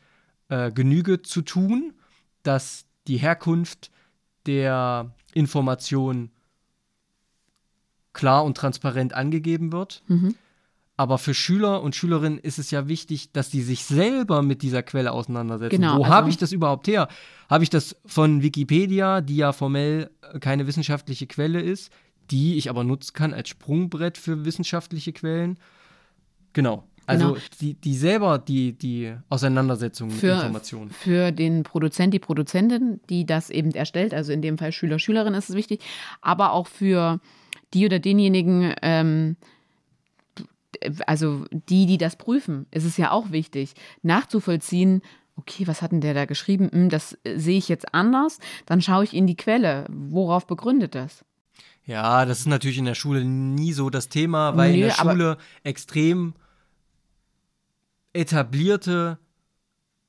äh, Genüge zu tun, dass die Herkunft der Information klar und transparent angegeben wird. Mhm. Aber für Schüler und Schülerinnen ist es ja wichtig, dass die sich selber mit dieser Quelle auseinandersetzen. Genau, Wo also- habe ich das überhaupt her? Habe ich das von Wikipedia, die ja formell äh, keine wissenschaftliche Quelle ist, die ich aber nutzen kann als Sprungbrett für wissenschaftliche Quellen? Genau. Also Genau. Die, die selber die, die Auseinandersetzung mit Für, Informationen. für den Produzent, die Produzentin, die das eben erstellt, also in dem Fall Schüler, Schülerin ist es wichtig, aber auch für die oder denjenigen, ähm, also die, die das prüfen, ist es ja auch wichtig, nachzuvollziehen, okay, was hat denn der da geschrieben? Hm, das äh, sehe ich jetzt anders, dann schaue ich in die Quelle. Worauf begründet das? Ja, das ist natürlich in der Schule nie so das Thema, weil in Nee, der aber- Schule extrem etablierte,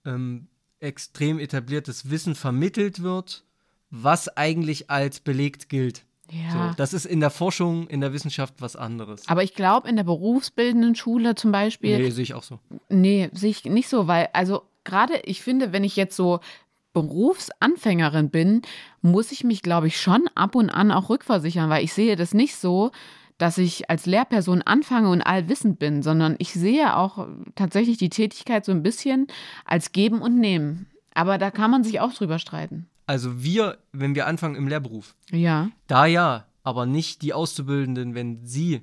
ähm, extrem etabliertes Wissen vermittelt wird, was eigentlich als belegt gilt. Ja. So, das ist in der Forschung, in der Wissenschaft was anderes. aber ich glaube, in der berufsbildenden Schule zum Beispiel, Nee, sehe ich auch so. Nee, sehe ich nicht so, weil, also gerade, ich finde, wenn ich jetzt so Berufsanfängerin bin, muss ich mich, glaube ich, schon ab und an auch rückversichern, weil ich sehe das nicht so, dass ich als Lehrperson anfange und allwissend bin, sondern ich sehe auch tatsächlich die Tätigkeit so ein bisschen als Geben und Nehmen. Aber da kann man sich auch drüber streiten. Also wir, wenn wir anfangen im Lehrberuf, Ja. da ja, aber nicht die Auszubildenden, wenn sie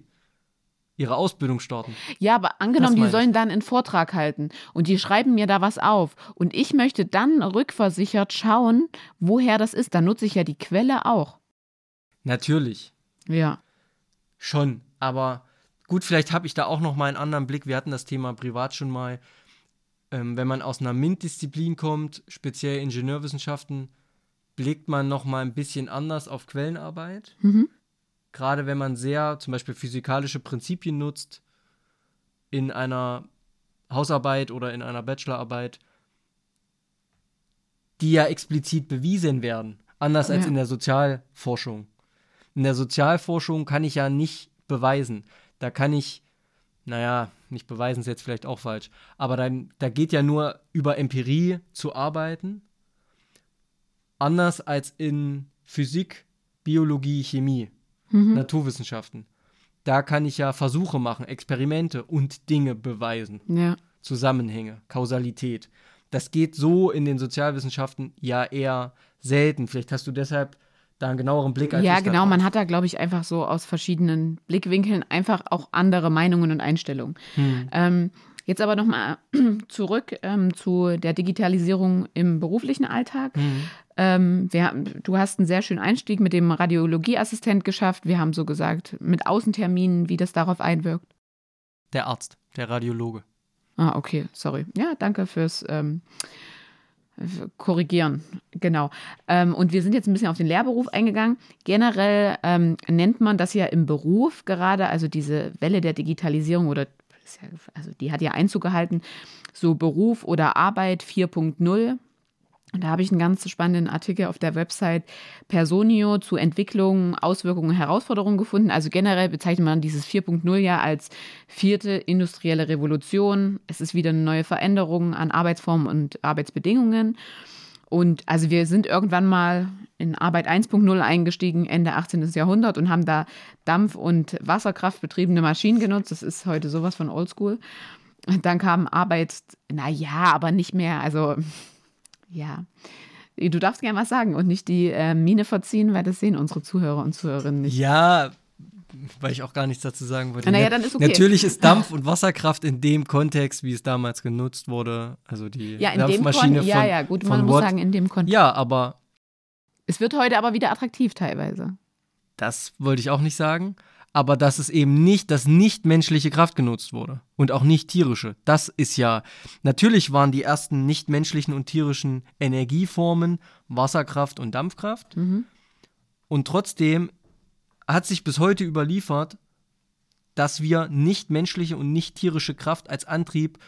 ihre Ausbildung starten. Ja, aber angenommen, die sollen dann einen Vortrag halten und die schreiben mir da was auf und ich möchte dann rückversichert schauen, woher das ist. Dann nutze ich ja die Quelle auch. Natürlich. Ja. Schon, aber gut, vielleicht habe ich da auch noch mal einen anderen Blick. Wir hatten das Thema privat schon mal. Ähm, wenn man aus einer MINT-Disziplin kommt, speziell Ingenieurwissenschaften, blickt man noch mal ein bisschen anders auf Quellenarbeit. Mhm. Gerade wenn man sehr zum Beispiel physikalische Prinzipien nutzt in einer Hausarbeit oder in einer Bachelorarbeit, die ja explizit bewiesen werden, anders als Ja. in der Sozialforschung. In der Sozialforschung kann ich ja nicht beweisen. Da kann ich, naja, nicht beweisen ist jetzt vielleicht auch falsch, aber dann, da geht ja nur über Empirie zu arbeiten. Anders als in Physik, Biologie, Chemie, Mhm. Naturwissenschaften. Da kann ich ja Versuche machen, Experimente und Dinge beweisen. Ja. Zusammenhänge, Kausalität. das geht so in den Sozialwissenschaften ja eher selten. Vielleicht hast du deshalb da einen genaueren Blick als Ja, genau. Man hat da, glaube ich, einfach so aus verschiedenen Blickwinkeln einfach auch andere Meinungen und Einstellungen. Hm. Ähm, jetzt aber nochmal *clears throat* zurück ähm, zu der Digitalisierung im beruflichen Alltag. Hm. Ähm, wir, du hast einen sehr schönen Einstieg mit dem Radiologieassistent geschafft. Wir haben so gesagt, mit Außenterminen, wie das darauf einwirkt. Der Arzt, der Radiologe. Ah, okay, sorry. Ja, danke fürs ähm, korrigieren. Genau. Ähm, und wir sind jetzt ein bisschen auf den Lehrberuf eingegangen. Generell ähm, nennt man das ja im Beruf gerade, also diese Welle der Digitalisierung oder also die hat ja Einzug gehalten, so Beruf oder Arbeit 4.0. Und da habe ich einen ganz spannenden Artikel auf der Website Personio zu Entwicklung, Auswirkungen, Herausforderungen gefunden. Also generell bezeichnet man dieses 4.0 ja als vierte industrielle Revolution. Es ist wieder eine neue Veränderung an Arbeitsformen und Arbeitsbedingungen. Und also wir sind irgendwann mal in Arbeit 1.0 eingestiegen, Ende 18. Jahrhundert und haben da Dampf- und Wasserkraft betriebene Maschinen genutzt. Das ist heute sowas von Oldschool. Dann kam Arbeit, naja, aber nicht mehr, also ja. Du darfst gerne was sagen und nicht die äh, Mine verziehen, weil das sehen unsere Zuhörer und Zuhörerinnen nicht. Ja, weil ich auch gar nichts dazu sagen wollte. Naja, dann ist okay. Natürlich ist Dampf- und Wasserkraft in dem Kontext, wie es damals genutzt wurde, also die ja, Dampfmaschine von Ja, ja, gut, man muss Watt. sagen, in dem Kontext. Ja, aber es wird heute aber wieder attraktiv teilweise. Das wollte ich auch nicht sagen aber dass es eben nicht, dass nicht menschliche Kraft genutzt wurde und auch nicht tierische. Das ist ja, natürlich waren die ersten nicht menschlichen und tierischen Energieformen Wasserkraft und Dampfkraft. Mhm. Und trotzdem hat sich bis heute überliefert, dass wir nicht menschliche und nicht tierische Kraft als Antrieb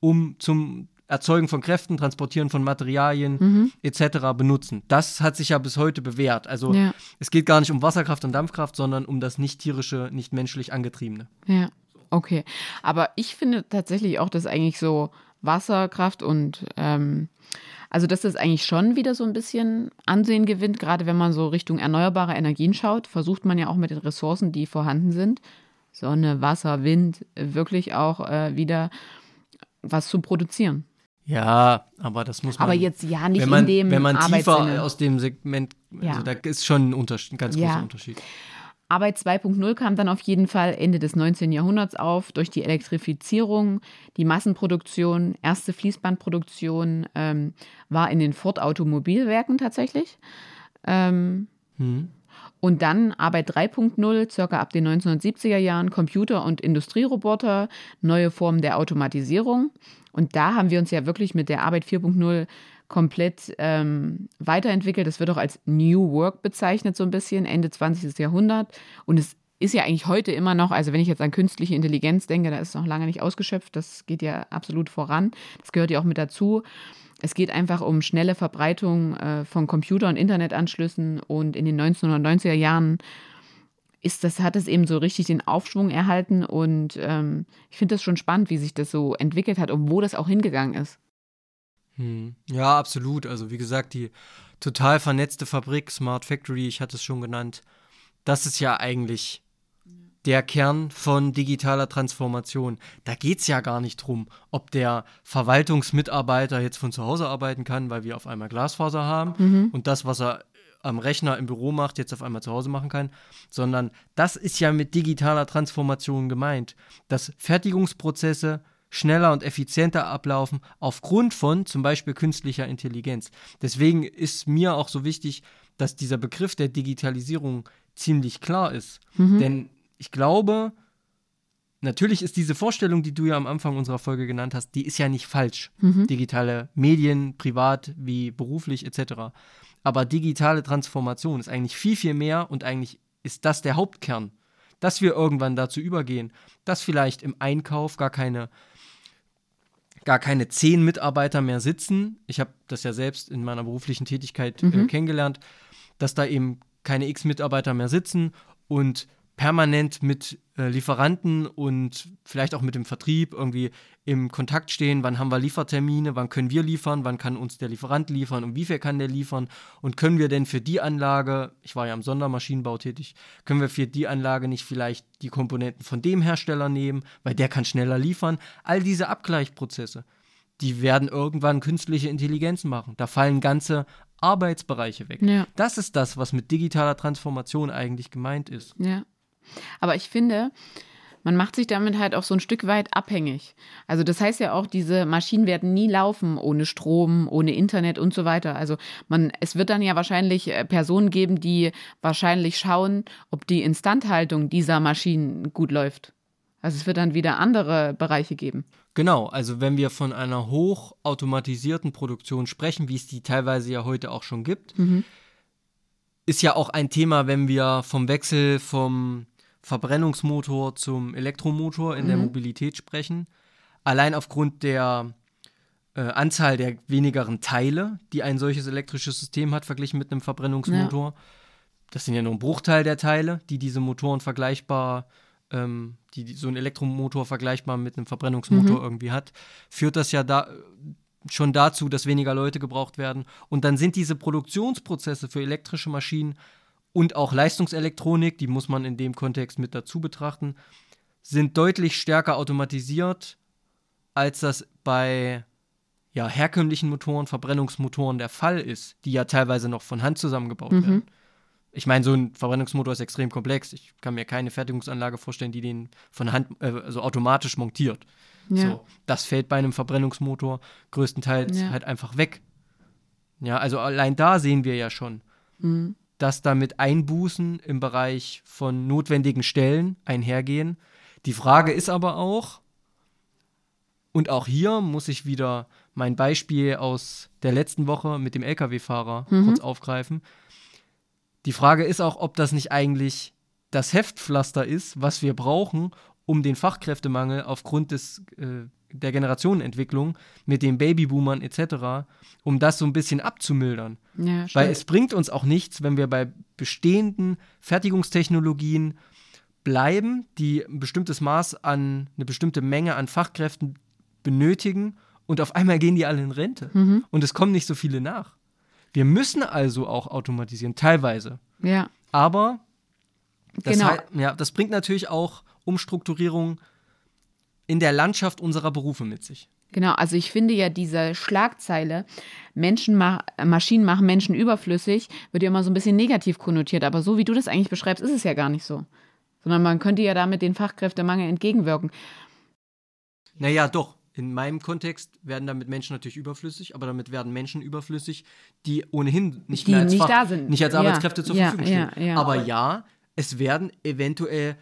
um zum Erzeugen von Kräften, Transportieren von Materialien mhm. etc. benutzen. Das hat sich ja bis heute bewährt. Also ja. es geht gar nicht um Wasserkraft und Dampfkraft, sondern um das nicht tierische, nicht menschlich angetriebene. Ja, okay. Aber ich finde tatsächlich auch, dass eigentlich so Wasserkraft und ähm, also dass das eigentlich schon wieder so ein bisschen Ansehen gewinnt, gerade wenn man so Richtung erneuerbare Energien schaut, versucht man ja auch mit den Ressourcen, die vorhanden sind, Sonne, Wasser, Wind, wirklich auch äh, wieder was zu produzieren. Ja, aber das muss man. Aber jetzt ja nicht wenn man, in dem Wenn man tiefer aus dem Segment, also ja. da ist schon ein, Unterschied, ein ganz ja. großer Unterschied. Arbeit 2.0 kam dann auf jeden Fall Ende des 19. Jahrhunderts auf durch die Elektrifizierung, die Massenproduktion, erste Fließbandproduktion ähm, war in den Ford Automobilwerken tatsächlich. Ähm, hm. Und dann Arbeit 3.0, circa ab den 1970er Jahren, Computer- und Industrieroboter, neue Formen der Automatisierung. Und da haben wir uns ja wirklich mit der Arbeit 4.0 komplett ähm, weiterentwickelt. Das wird auch als New Work bezeichnet, so ein bisschen, Ende 20. Jahrhundert. Und es ist ja eigentlich heute immer noch, also wenn ich jetzt an künstliche Intelligenz denke, da ist es noch lange nicht ausgeschöpft. Das geht ja absolut voran. Das gehört ja auch mit dazu. Es geht einfach um schnelle Verbreitung äh, von Computer- und Internetanschlüssen. Und in den 1990er Jahren ist das, hat es eben so richtig den Aufschwung erhalten. Und ähm, ich finde das schon spannend, wie sich das so entwickelt hat und wo das auch hingegangen ist. Hm. Ja, absolut. Also wie gesagt, die total vernetzte Fabrik, Smart Factory, ich hatte es schon genannt, das ist ja eigentlich der Kern von digitaler Transformation. Da geht es ja gar nicht drum, ob der Verwaltungsmitarbeiter jetzt von zu Hause arbeiten kann, weil wir auf einmal Glasfaser haben mhm. und das, was er am Rechner im Büro macht, jetzt auf einmal zu Hause machen kann, sondern das ist ja mit digitaler Transformation gemeint, dass Fertigungsprozesse schneller und effizienter ablaufen aufgrund von zum Beispiel künstlicher Intelligenz. Deswegen ist mir auch so wichtig, dass dieser Begriff der Digitalisierung ziemlich klar ist. Mhm. Denn ich glaube, natürlich ist diese Vorstellung, die du ja am Anfang unserer Folge genannt hast, die ist ja nicht falsch. Mhm. Digitale Medien, privat wie beruflich etc. Aber digitale Transformation ist eigentlich viel, viel mehr und eigentlich ist das der Hauptkern. Dass wir irgendwann dazu übergehen, dass vielleicht im Einkauf gar keine gar keine zehn Mitarbeiter mehr sitzen. Ich habe das ja selbst in meiner beruflichen Tätigkeit äh, mhm. äh, kennengelernt, dass da eben keine x Mitarbeiter mehr sitzen und permanent mit äh, Lieferanten und vielleicht auch mit dem Vertrieb irgendwie im Kontakt stehen, wann haben wir Liefertermine, wann können wir liefern, wann kann uns der Lieferant liefern und wie viel kann der liefern und können wir denn für die Anlage, ich war ja im Sondermaschinenbau tätig, können wir für die Anlage nicht vielleicht die Komponenten von dem Hersteller nehmen, weil der kann schneller liefern. All diese Abgleichprozesse, die werden irgendwann künstliche Intelligenz machen. Da fallen ganze Arbeitsbereiche weg. Ja. Das ist das, was mit digitaler Transformation eigentlich gemeint ist. Ja. Aber ich finde, man macht sich damit halt auch so ein Stück weit abhängig. Also das heißt ja auch, diese Maschinen werden nie laufen ohne Strom, ohne Internet und so weiter. Also man, es wird dann ja wahrscheinlich äh, Personen geben, die wahrscheinlich schauen, ob die Instandhaltung dieser Maschinen gut läuft. Also es wird dann wieder andere Bereiche geben. Genau, also wenn wir von einer hochautomatisierten Produktion sprechen, wie es die teilweise ja heute auch schon gibt, Mhm. ist ja auch ein Thema, wenn wir vom Wechsel vom Verbrennungsmotor zum Elektromotor in der Mhm. Mobilität sprechen. Allein aufgrund der äh, Anzahl der wenigeren Teile, die ein solches elektrisches System hat, verglichen mit einem Verbrennungsmotor. Das sind ja nur ein Bruchteil der Teile, die diese Motoren vergleichbar, ähm, die, die so ein Elektromotor vergleichbar mit einem Verbrennungsmotor Mhm. irgendwie hat, führt das ja da schon dazu, dass weniger Leute gebraucht werden. Und dann sind diese Produktionsprozesse für elektrische Maschinen und auch Leistungselektronik, die muss man in dem Kontext mit dazu betrachten, sind deutlich stärker automatisiert, als das bei ja, herkömmlichen Motoren, Verbrennungsmotoren der Fall ist, die ja teilweise noch von Hand zusammengebaut Mhm. werden. Ich meine, so ein Verbrennungsmotor ist extrem komplex. Ich kann mir keine Fertigungsanlage vorstellen, die den von Hand, äh, also automatisch montiert. Ja. So, das fällt bei einem Verbrennungsmotor größtenteils Ja. halt einfach weg. Ja, also allein da sehen wir ja schon, Mhm. Dass damit Einbußen im Bereich von notwendigen Stellen einhergehen. Die Frage ist aber auch, und auch hier muss ich wieder mein Beispiel aus der letzten Woche mit dem Lkw-Fahrer Mhm. kurz aufgreifen. Die Frage ist auch, ob das nicht eigentlich das Heftpflaster ist, was wir brauchen, um den Fachkräftemangel aufgrund des, äh, der Generationenentwicklung mit den Babyboomern etc., um das so ein bisschen abzumildern. Ja, Weil es bringt uns auch nichts, wenn wir bei bestehenden Fertigungstechnologien bleiben, die ein bestimmtes Maß an, eine bestimmte Menge an Fachkräften benötigen und auf einmal gehen die alle in Rente. Mhm. Und es kommen nicht so viele nach. Wir müssen also auch automatisieren, teilweise. Ja, Aber das, Genau. ja, das bringt natürlich auch Umstrukturierung in der Landschaft unserer Berufe mit sich. Genau, also ich finde ja diese Schlagzeile, Menschen mach, Maschinen machen Menschen überflüssig, wird ja immer so ein bisschen negativ konnotiert. Aber so wie du das eigentlich beschreibst, ist es ja gar nicht so. Sondern man könnte ja damit den Fachkräftemangel entgegenwirken. Naja, doch. In meinem Kontext werden damit Menschen natürlich überflüssig, aber damit werden Menschen überflüssig, die ohnehin nicht Die mehr als nicht Fach, da sind. nicht als Ja, Arbeitskräfte zur ja, Verfügung stehen. ja, ja. Aber ja, es werden eventuell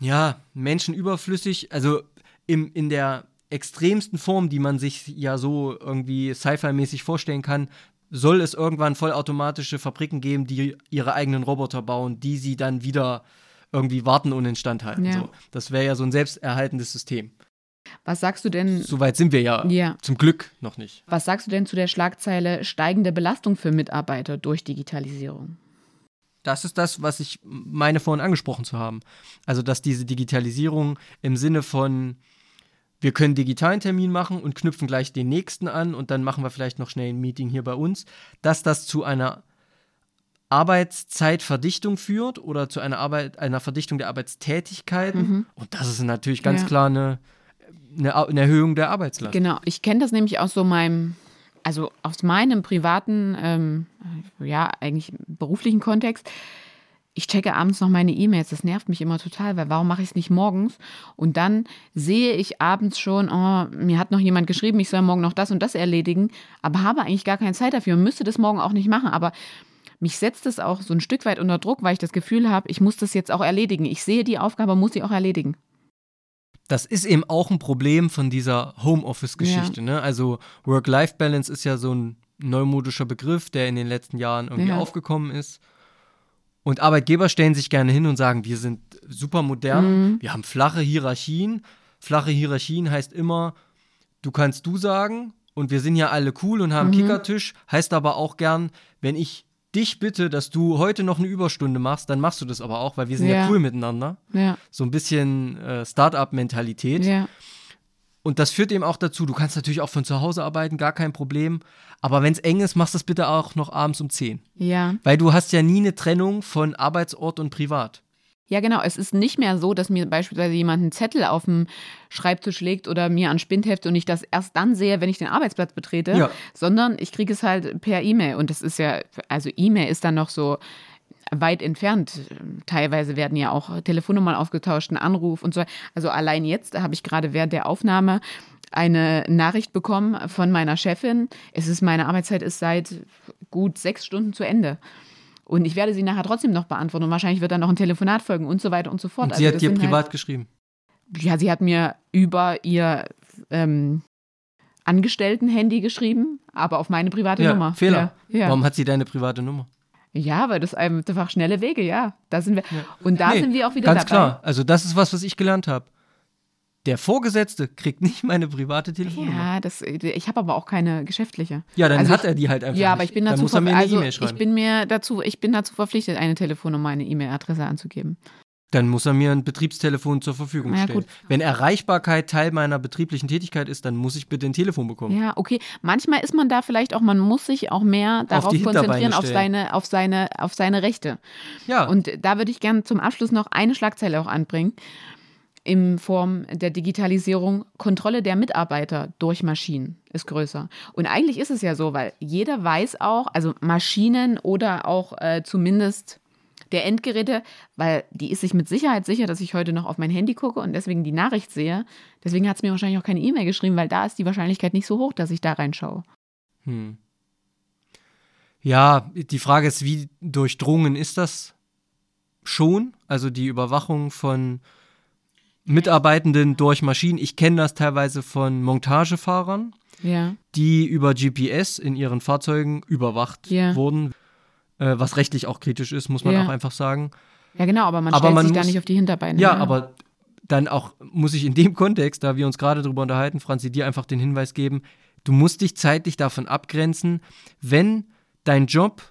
ja, Menschen überflüssig, also im, in der extremsten Form, die man sich ja so irgendwie Sci-Fi-mäßig vorstellen kann, soll es irgendwann vollautomatische Fabriken geben, die ihre eigenen Roboter bauen, die sie dann wieder irgendwie warten und instand halten. Ja. So. Das wäre ja so ein selbsterhaltendes System. Was sagst du denn? Soweit sind wir ja, Ja. zum Glück noch nicht. Was sagst du denn zu der Schlagzeile steigende Belastung für Mitarbeiter durch Digitalisierung? Das ist das, was ich meine vorhin angesprochen zu haben. Also, dass diese Digitalisierung im Sinne von, wir können digitalen Termin machen und knüpfen gleich den nächsten an und dann machen wir vielleicht noch schnell ein Meeting hier bei uns, dass das zu einer Arbeitszeitverdichtung führt oder zu einer, Arbeit, einer Verdichtung der Arbeitstätigkeiten. Und das ist natürlich ganz Ja. klar eine, eine, eine Erhöhung der Arbeitslast. Genau, ich kenne das nämlich aus so meinem, also aus meinem privaten, ähm, ja, eigentlich beruflichen Kontext. Ich checke abends noch meine E-Mails, das nervt mich immer total, weil warum mache ich es nicht morgens? Und dann sehe ich abends schon, oh, mir hat noch jemand geschrieben, ich soll morgen noch das und das erledigen, aber habe eigentlich gar keine Zeit dafür und müsste das morgen auch nicht machen. Aber mich setzt es auch so ein Stück weit unter Druck, weil ich das Gefühl habe, ich muss das jetzt auch erledigen. Ich sehe die Aufgabe, muss sie auch erledigen. Das ist eben auch ein Problem von dieser Homeoffice-Geschichte. Ne? Also Work-Life-Balance ist ja so ein neumodischer Begriff, der in den letzten Jahren irgendwie Ja. aufgekommen ist. Und Arbeitgeber stellen sich gerne hin und sagen, wir sind super modern, wir haben flache Hierarchien. Flache Hierarchien heißt immer, du kannst du sagen und wir sind ja alle cool und haben einen Kickertisch. Heißt aber auch gern, wenn ich dich bitte, dass du heute noch eine Überstunde machst, dann machst du das aber auch, weil wir sind ja, Ja. cool miteinander. Ja, So ein bisschen äh, Start-up-Mentalität. ja, Und das führt eben auch dazu, du kannst natürlich auch von zu Hause arbeiten, gar kein Problem. Aber wenn es eng ist, machst du es bitte auch noch abends um 10. ja. Weil du hast ja nie eine Trennung von Arbeitsort und Privat. Ja, genau. Es ist nicht mehr so, dass mir beispielsweise jemand einen Zettel auf dem Schreibtisch legt oder mir an Spindheft und ich das erst dann sehe, wenn ich den Arbeitsplatz betrete, Ja. sondern ich kriege es halt per E-Mail. Und das ist ja, also E-Mail ist dann noch so weit entfernt. Teilweise werden ja auch Telefonnummern ausgetauscht, ein Anruf und so. Also allein jetzt habe ich gerade während der Aufnahme eine Nachricht bekommen von meiner Chefin. Es ist meine Arbeitszeit ist seit gut sechs Stunden zu Ende. Und ich werde sie nachher trotzdem noch beantworten und wahrscheinlich wird dann noch ein Telefonat folgen und so weiter und so fort. Und Also sie hat das dir sind privat Halt, geschrieben. ja, sie hat mir über ihr ähm, Angestellten-Handy geschrieben, aber auf meine private Ja, Nummer. Fehler. Ja, ja. Warum hat sie deine private Nummer? ja, weil das einfach schnelle Wege, ja. Da sind wir. Und da Nee, sind wir auch wieder Ganz dabei. klar. Also das ist was, was ich gelernt habe. Der Vorgesetzte kriegt nicht meine private Telefonnummer. Ja, das, ich habe aber auch keine geschäftliche. Ja, dann Also hat ich- er die halt einfach Ja, aber ich bin dazu er eine also ich bin mir dazu, ich bin dazu verpflichtet, eine Telefonnummer, eine E-Mail-Adresse anzugeben. Dann muss er mir ein Betriebstelefon zur Verfügung Ja, stellen. gut. Wenn Erreichbarkeit Teil meiner betrieblichen Tätigkeit ist, dann muss ich bitte ein Telefon bekommen. Ja, okay. Manchmal ist man da vielleicht auch, man muss sich auch mehr darauf Hinterbeine konzentrieren, auf seine, auf seine, auf seine Rechte. Ja, Und da würde ich gerne zum Abschluss noch eine Schlagzeile auch anbringen. In Form der Digitalisierung, Kontrolle der Mitarbeiter durch Maschinen ist größer. Und eigentlich ist es ja so, weil jeder weiß auch, also Maschinen oder auch äh, zumindest der Endgeräte, weil die ist sich mit Sicherheit sicher, dass ich heute noch auf mein Handy gucke und deswegen die Nachricht sehe. Deswegen hat es mir wahrscheinlich auch keine E-Mail geschrieben, weil da ist die Wahrscheinlichkeit nicht so hoch, dass ich da reinschaue. Hm. Ja, die Frage ist, wie durchdrungen ist das schon? Also die Überwachung von Mitarbeitenden durch Maschinen. Ich kenne das teilweise von Montagefahrern, Ja. die über GPS in ihren Fahrzeugen überwacht Ja. wurden, äh, was rechtlich auch kritisch ist, muss man Ja. auch einfach sagen. Ja, genau, aber man Aber stellt man sich da muss- nicht auf die Hinterbeine. Ja, ne? aber dann auch muss ich in dem *laughs* Kontext, da wir uns gerade drüber unterhalten, Franzi, dir einfach den Hinweis geben, du musst dich zeitlich davon abgrenzen, wenn dein Job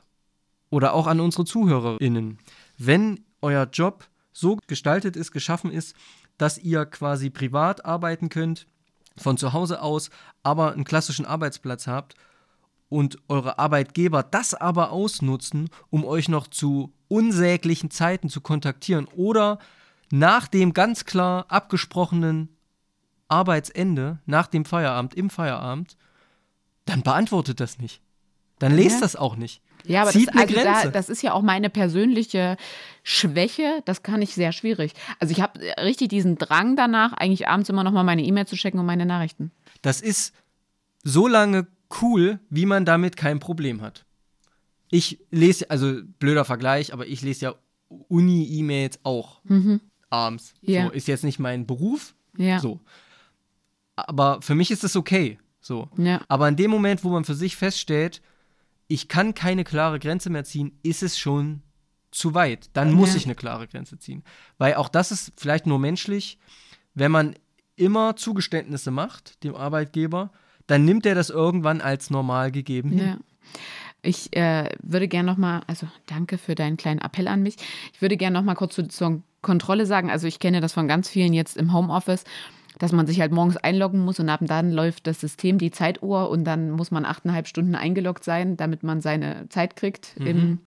oder auch an unsere ZuhörerInnen, wenn euer Job so gestaltet ist, geschaffen ist, dass ihr quasi privat arbeiten könnt, von zu Hause aus, aber einen klassischen Arbeitsplatz habt und eure Arbeitgeber das aber ausnutzen, um euch noch zu unsäglichen Zeiten zu kontaktieren oder nach dem ganz klar abgesprochenen Arbeitsende, nach dem Feierabend, im Feierabend, dann beantwortet das nicht. Dann lest Ja. das auch nicht. Ja, aber das, also da, das ist ja auch meine persönliche Schwäche. Das kann ich sehr schwierig. Also ich habe richtig diesen Drang danach, eigentlich abends immer noch mal meine E-Mail zu checken und meine Nachrichten. Das ist so lange cool, wie man damit kein Problem hat. Ich lese, also blöder Vergleich, aber ich lese ja Uni-E-Mails auch abends. Mhm. Ja. So, ist jetzt nicht mein Beruf, Ja. so. Aber für mich ist es okay, so. Ja. Aber in dem Moment, wo man für sich feststellt, ich kann keine klare Grenze mehr ziehen, ist es schon zu weit. Dann muss Ja. ich eine klare Grenze ziehen. Weil auch das ist vielleicht nur menschlich, wenn man immer Zugeständnisse macht dem Arbeitgeber, dann nimmt er das irgendwann als normal gegeben hin. Ja. Ich äh, würde gerne noch mal, also danke für deinen kleinen Appell an mich. Ich würde gerne noch mal kurz zu, zur Kontrolle sagen. Also ich kenne das von ganz vielen jetzt im Homeoffice, dass man sich halt morgens einloggen muss und ab dann läuft das System die Zeituhr und dann muss man achteinhalb Stunden eingeloggt sein, damit man seine Zeit kriegt im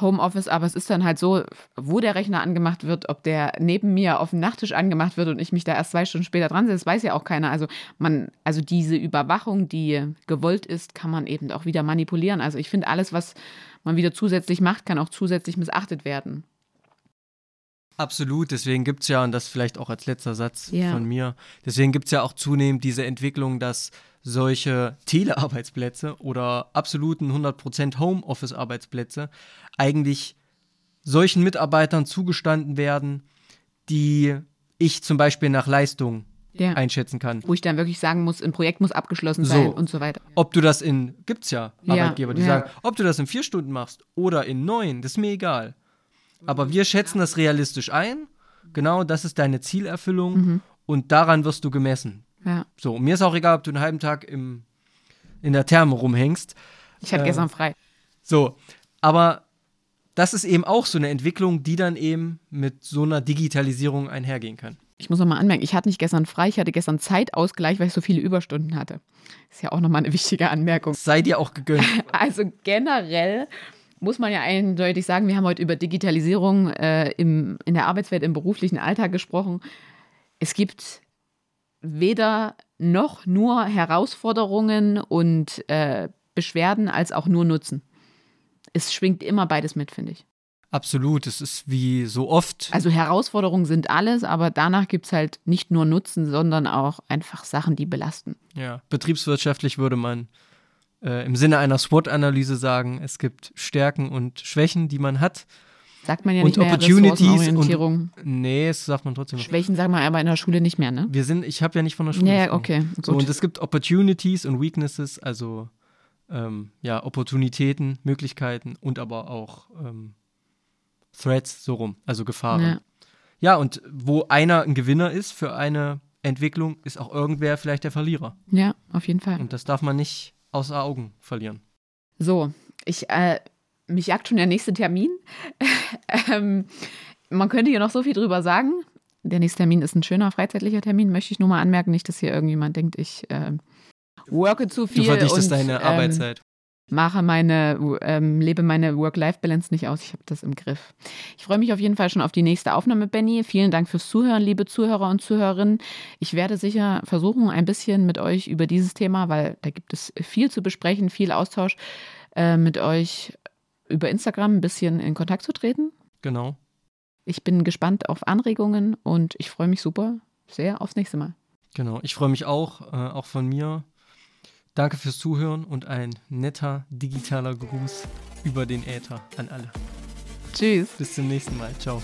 Homeoffice. Aber es ist dann halt so, wo der Rechner angemacht wird, ob der neben mir auf dem Nachttisch angemacht wird und ich mich da erst zwei Stunden später dran setze, das weiß ja auch keiner. Also man, also diese Überwachung, die gewollt ist, kann man eben auch wieder manipulieren. Also ich finde, alles, was man wieder zusätzlich macht, kann auch zusätzlich missachtet werden. Absolut, deswegen gibt es ja, und das vielleicht auch als letzter Satz Ja. von mir, deswegen gibt es ja auch zunehmend diese Entwicklung, dass solche Telearbeitsplätze oder absoluten 100% Homeoffice-Arbeitsplätze eigentlich solchen Mitarbeitern zugestanden werden, die ich zum Beispiel nach Leistung Ja. einschätzen kann. Wo ich dann wirklich sagen muss, ein Projekt muss abgeschlossen So. sein und so weiter. Ob du das in, gibt's ja Ja, Arbeitgeber, die ja. sagen, ob du das in vier Stunden machst oder in neun, das ist mir egal. Aber wir schätzen das realistisch ein. Genau, das ist deine Zielerfüllung Mhm. und daran wirst du gemessen. Ja. So, mir ist auch egal, ob du einen halben Tag im, in der Therme rumhängst. Ich hatte Ähm, gestern frei. So, aber das ist eben auch so eine Entwicklung, die dann eben mit so einer Digitalisierung einhergehen kann. Ich muss noch mal anmerken, ich hatte nicht gestern frei, ich hatte gestern Zeitausgleich, weil ich so viele Überstunden hatte. Ist ja auch noch mal eine wichtige Anmerkung. Sei dir auch gegönnt. *laughs* Also generell muss man ja eindeutig sagen, wir haben heute über Digitalisierung äh, im, in der Arbeitswelt, im beruflichen Alltag gesprochen. Es gibt weder noch nur Herausforderungen und äh, Beschwerden als auch nur Nutzen. Es schwingt immer beides mit, finde ich. Absolut, es ist wie so oft. Also Herausforderungen sind alles, aber danach gibt es halt nicht nur Nutzen, sondern auch einfach Sachen, die belasten. Ja, betriebswirtschaftlich würde man äh, im Sinne einer SWOT-Analyse sagen, es gibt Stärken und Schwächen, die man hat. Sagt man ja und nicht mehr Opportunities und nee, das sagt man trotzdem. Schwächen sagen wir aber in der Schule nicht mehr, ne? Wir sind, ich habe ja nicht von der Schule. Ja, ja okay. Gut. So, und es gibt Opportunities und Weaknesses, also ähm, ja, Opportunitäten, Möglichkeiten und aber auch ähm, Threats, so rum, also Gefahren. Ja. ja, und wo einer ein Gewinner ist für eine Entwicklung, ist auch irgendwer vielleicht der Verlierer. Ja, auf jeden Fall. Und das darf man nicht außer Augen verlieren. So, ich, äh, mich jagt schon der nächste Termin. *laughs* ähm, man könnte hier noch so viel drüber sagen. Der nächste Termin ist ein schöner freizeitlicher Termin, möchte ich nur mal anmerken, nicht, dass hier irgendjemand denkt, ich äh, worke zu viel. Du verdichtest und, deine ähm, Arbeitszeit mache meine, ähm, lebe meine Work-Life-Balance nicht aus. Ich habe das im Griff. Ich freue mich auf jeden Fall schon auf die nächste Aufnahme, Benny. Vielen Dank fürs Zuhören, liebe Zuhörer und Zuhörerinnen. Ich werde sicher versuchen, ein bisschen mit euch über dieses Thema, weil da gibt es viel zu besprechen, viel Austausch, äh, mit euch über Instagram ein bisschen in Kontakt zu treten. Genau. Ich bin gespannt auf Anregungen und ich freue mich super sehr aufs nächste Mal. Genau, ich freue mich auch, äh, auch von mir. Danke fürs Zuhören und ein netter digitaler Gruß über den Äther an alle. Tschüss. Bis zum nächsten Mal. Ciao.